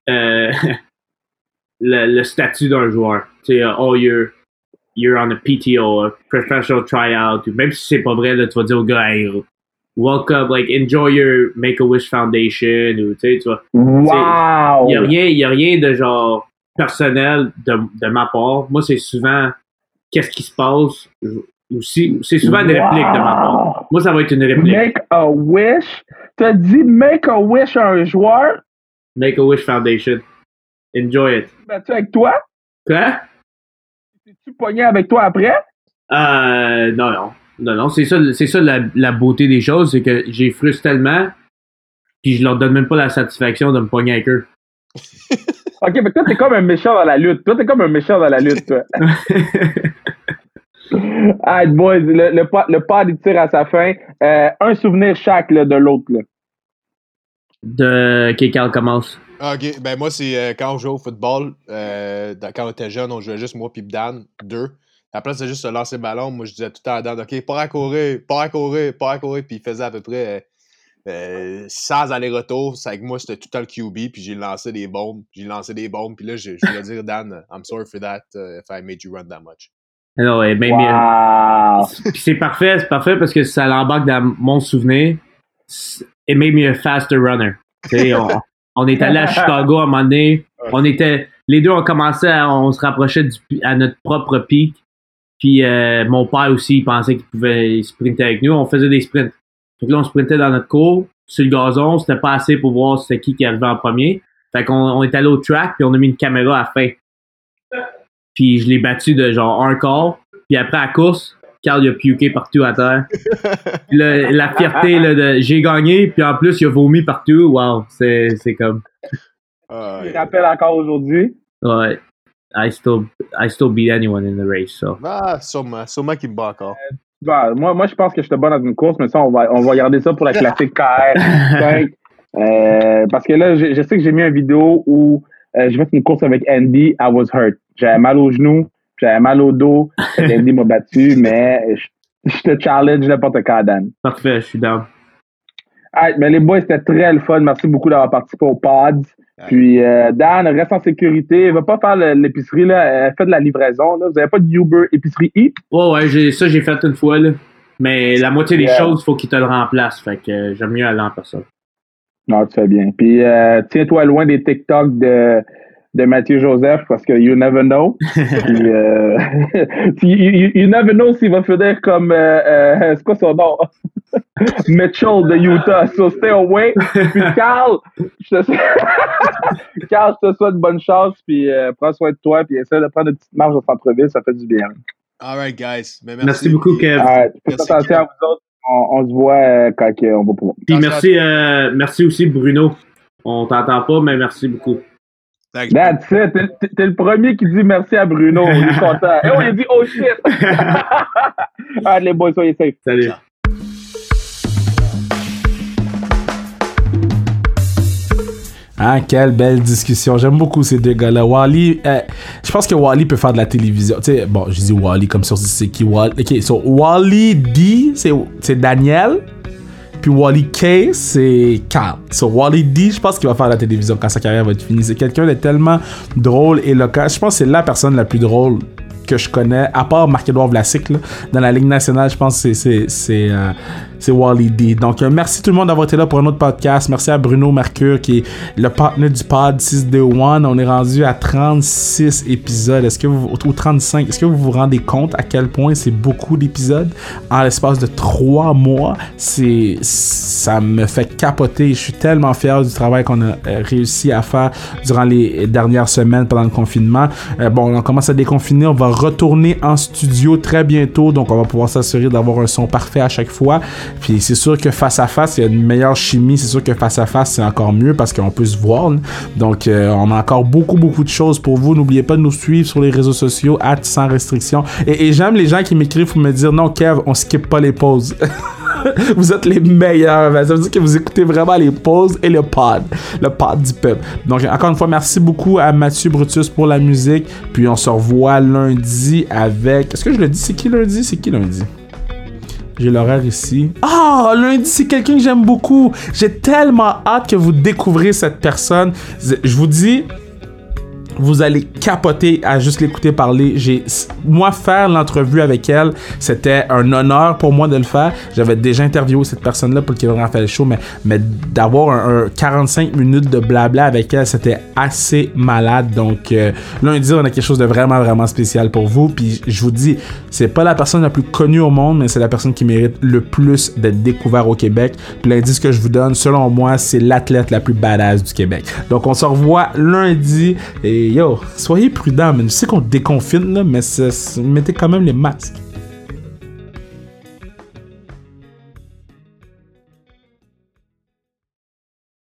E: euh, le, le statut d'un joueur. Tu sais, euh, oh, you're, on a PTO, a professional tryout. ou Même si c'est pas vrai, là, tu vas dire au gars, hey, welcome, like, enjoy your Make-A-Wish Foundation, ou tu sais, tu vois.
C: Wow!
E: Il y a rien, y a rien de genre personnel de, de ma part. Moi, c'est souvent qu'est-ce qui se passe, c'est souvent une réplique de ma part. Moi, ça va être une réplique.
C: Make a wish? T'as dit make a wish à un joueur?
E: Make a Wish Foundation. Enjoy it.
C: Vas-tu avec toi?
E: Quoi?
C: Tu pogné avec toi après?
E: Euh, non, non. Non, non, c'est ça, c'est ça la, la beauté des choses, c'est que j'ai frustre tellement, puis je leur donne même pas la satisfaction de me pogner avec eux.
C: Ok, mais toi, t'es comme un méchant dans la lutte. Toi, t'es comme un méchant dans la lutte, toi. Alright, boys, le, le, pod- le il tire à sa fin. Euh, un souvenir chaque là, de l'autre. là.
E: de Kékal commence.
D: Ah, ok, ben moi, c'est euh, quand on jouait au football, euh, dans- quand on était jeune, on jouait juste moi puis Dan, deux. Place de juste se lancer le ballon, moi, je disais tout le temps à Dan, OK, pas à courir, pas à courir, pas à courir. Puis il faisait à peu près euh, 100 allers-retours. C'est avec moi, c'était tout le temps le QB, puis j'ai lancé des bombes, j'ai lancé des bombes. Puis là, je, je voulais dire, Dan, I'm sorry for that uh, if I made you run that much.
E: Non, ouais, ben,
C: Wow!
E: Puis c'est parfait, c'est parfait parce que ça l'embarque dans mon souvenir. It made me a faster runner. Tu sais, on, on est allé à Chicago à un moment donné. On était, les deux, on commençait, à, on se rapprochait du, à notre propre pic. Puis euh, mon père aussi, il pensait qu'il pouvait sprinter avec nous. On faisait des sprints. Fait que là, on sprintait dans notre cours, sur le gazon. C'était pas assez pour voir c'était qui qui arrivait en premier. Fait qu'on on est allé au track, puis on a mis une caméra à la fin. Puis je l'ai battu de genre un quart. Puis après, à la course, Carl il a puké partout à terre. La fierté là, de j'ai gagné, puis en plus, il a vomi partout. Wow, c'est c'est comme...
C: Je me rappelle encore aujourd'hui.
E: Ouais. I still, I still beat anyone in the race, so...
D: ah, sûrement. Sûrement qu'il me bat encore.
C: Bon, moi, moi, je pense que j'étais bon dans une course, mais ça, on va, on va garder ça pour la classique KR. Euh, parce que là, je, je sais que j'ai mis une vidéo où euh, j'ai fait une course avec Andy, I was hurt. J'avais mal au genou, j'avais mal au dos. Andy m'a battu, mais je, je te challenge n'importe quand, Dan.
E: Parfait, je suis down.
C: Ah, mais les boys, c'était très le fun. Merci beaucoup d'avoir participé au pod. Puis, euh, Dan, reste en sécurité. Va pas faire l'épicerie, là. Euh, Fais de la livraison, là. Vous avez pas de Uber épicerie Eat?
E: Ouais, ouais, ça, j'ai fait une fois, là. Mais la moitié des
C: Yeah.
E: choses, faut qu'il te le remplace. Fait que euh, j'aime mieux aller en personne.
C: Non, tu fais bien. Puis, euh, tiens-toi loin des TikTok de, de Mathieu Joseph parce que you never know. Puis, euh, you, you- you never know s'il va finir comme, euh, euh, c'est quoi son nom? Mitchell de Utah. So stay away. Puis, Carl, je te, Carl, je te souhaite bonne chance. Puis, euh, prends soin de toi. Puis, essaie de prendre une petite marche au centre-ville. Ça fait du bien.
D: Alright, guys. Mais merci.
E: Merci beaucoup, Kev.
C: Ouais, faites
D: Merci,
C: attention
D: Kev.
C: à vous autres. On, on se voit quand on va pouvoir.
E: Puis merci, euh, merci aussi, Bruno. On t'entend pas, mais merci beaucoup.
D: Thanks,
C: That's it. T'es- le premier qui dit merci à Bruno. Il est content. Et on lui dit oh shit. Allez, les boys, soyez safe.
E: Salut.
D: Ciao.
A: Ah, quelle belle discussion. J'aime beaucoup ces deux gars-là. Wally, euh, je pense que Wally peut faire de la télévision. Tu sais, bon, je dis Wally comme ça, c'est qui Wally. Ok, so Wally D, c'est c'est Daniel. Puis Wally K, c'est Carl. So Wally D, je pense qu'il va faire la télévision quand sa carrière va être finie. C'est quelqu'un de tellement drôle et local. Je pense que c'est la personne la plus drôle que je connais, à part Marc-Edouard Vlasic, dans la Ligue nationale, je pense que c'est- c'est Wally D. Donc, euh, merci tout le monde d'avoir été là pour un autre podcast. Merci à Bruno Mercure, qui est le partenaire du pod 621. On est rendu à 36 épisodes. Est-ce que vous, ou 35, est-ce que vous vous rendez compte à quel point c'est beaucoup d'épisodes en l'espace de trois mois? C'est, ça me fait capoter. Je suis tellement fier du travail qu'on a euh, réussi à faire durant les dernières semaines pendant le confinement. Euh, bon, on commence à déconfiner. On va retourner en studio très bientôt. Donc, on va pouvoir s'assurer d'avoir un son parfait à chaque fois. Puis, c'est sûr que face à face, il y a une meilleure chimie. C'est sûr que face à face, c'est encore mieux parce qu'on peut se voir. Donc, euh, on a encore beaucoup, beaucoup de choses pour vous. N'oubliez pas de nous suivre sur les réseaux sociaux, at sans restriction. Et, j'aime les gens qui m'écrivent pour me dire non, Kev, on skip pas les pauses. vous êtes les meilleurs. Ça veut dire que vous écoutez vraiment les pauses et le pod. Le pod du peuple. Donc, encore une fois, merci beaucoup à Mathieu Brutus pour la musique. Puis, on se revoit lundi avec. Est-ce que je le dis? C'est qui lundi? C'est qui lundi? J'ai l'horaire ici. Ah, lundi, c'est quelqu'un que j'aime beaucoup. J'ai tellement hâte que vous découvrez cette personne. Je vous dis, vous allez capoter à juste l'écouter parler. J'ai moi faire l'entrevue avec elle, c'était un honneur pour moi de le faire. J'avais déjà interviewé cette personne-là pour aurait fait le show, mais mais d'avoir un, un 45 minutes de blabla avec elle, c'était assez malade. Donc euh, lundi, on a quelque chose de vraiment vraiment spécial pour vous. Puis je vous dis, c'est pas la personne la plus connue au monde, mais c'est la personne qui mérite le plus d'être découvert au Québec. Puis l'indice que je vous donne, selon moi, c'est l'athlète la plus badass du Québec. Donc on se revoit lundi et yo, soyez prudents, mais je sais qu'on déconfine là, mais mettez quand même les masques.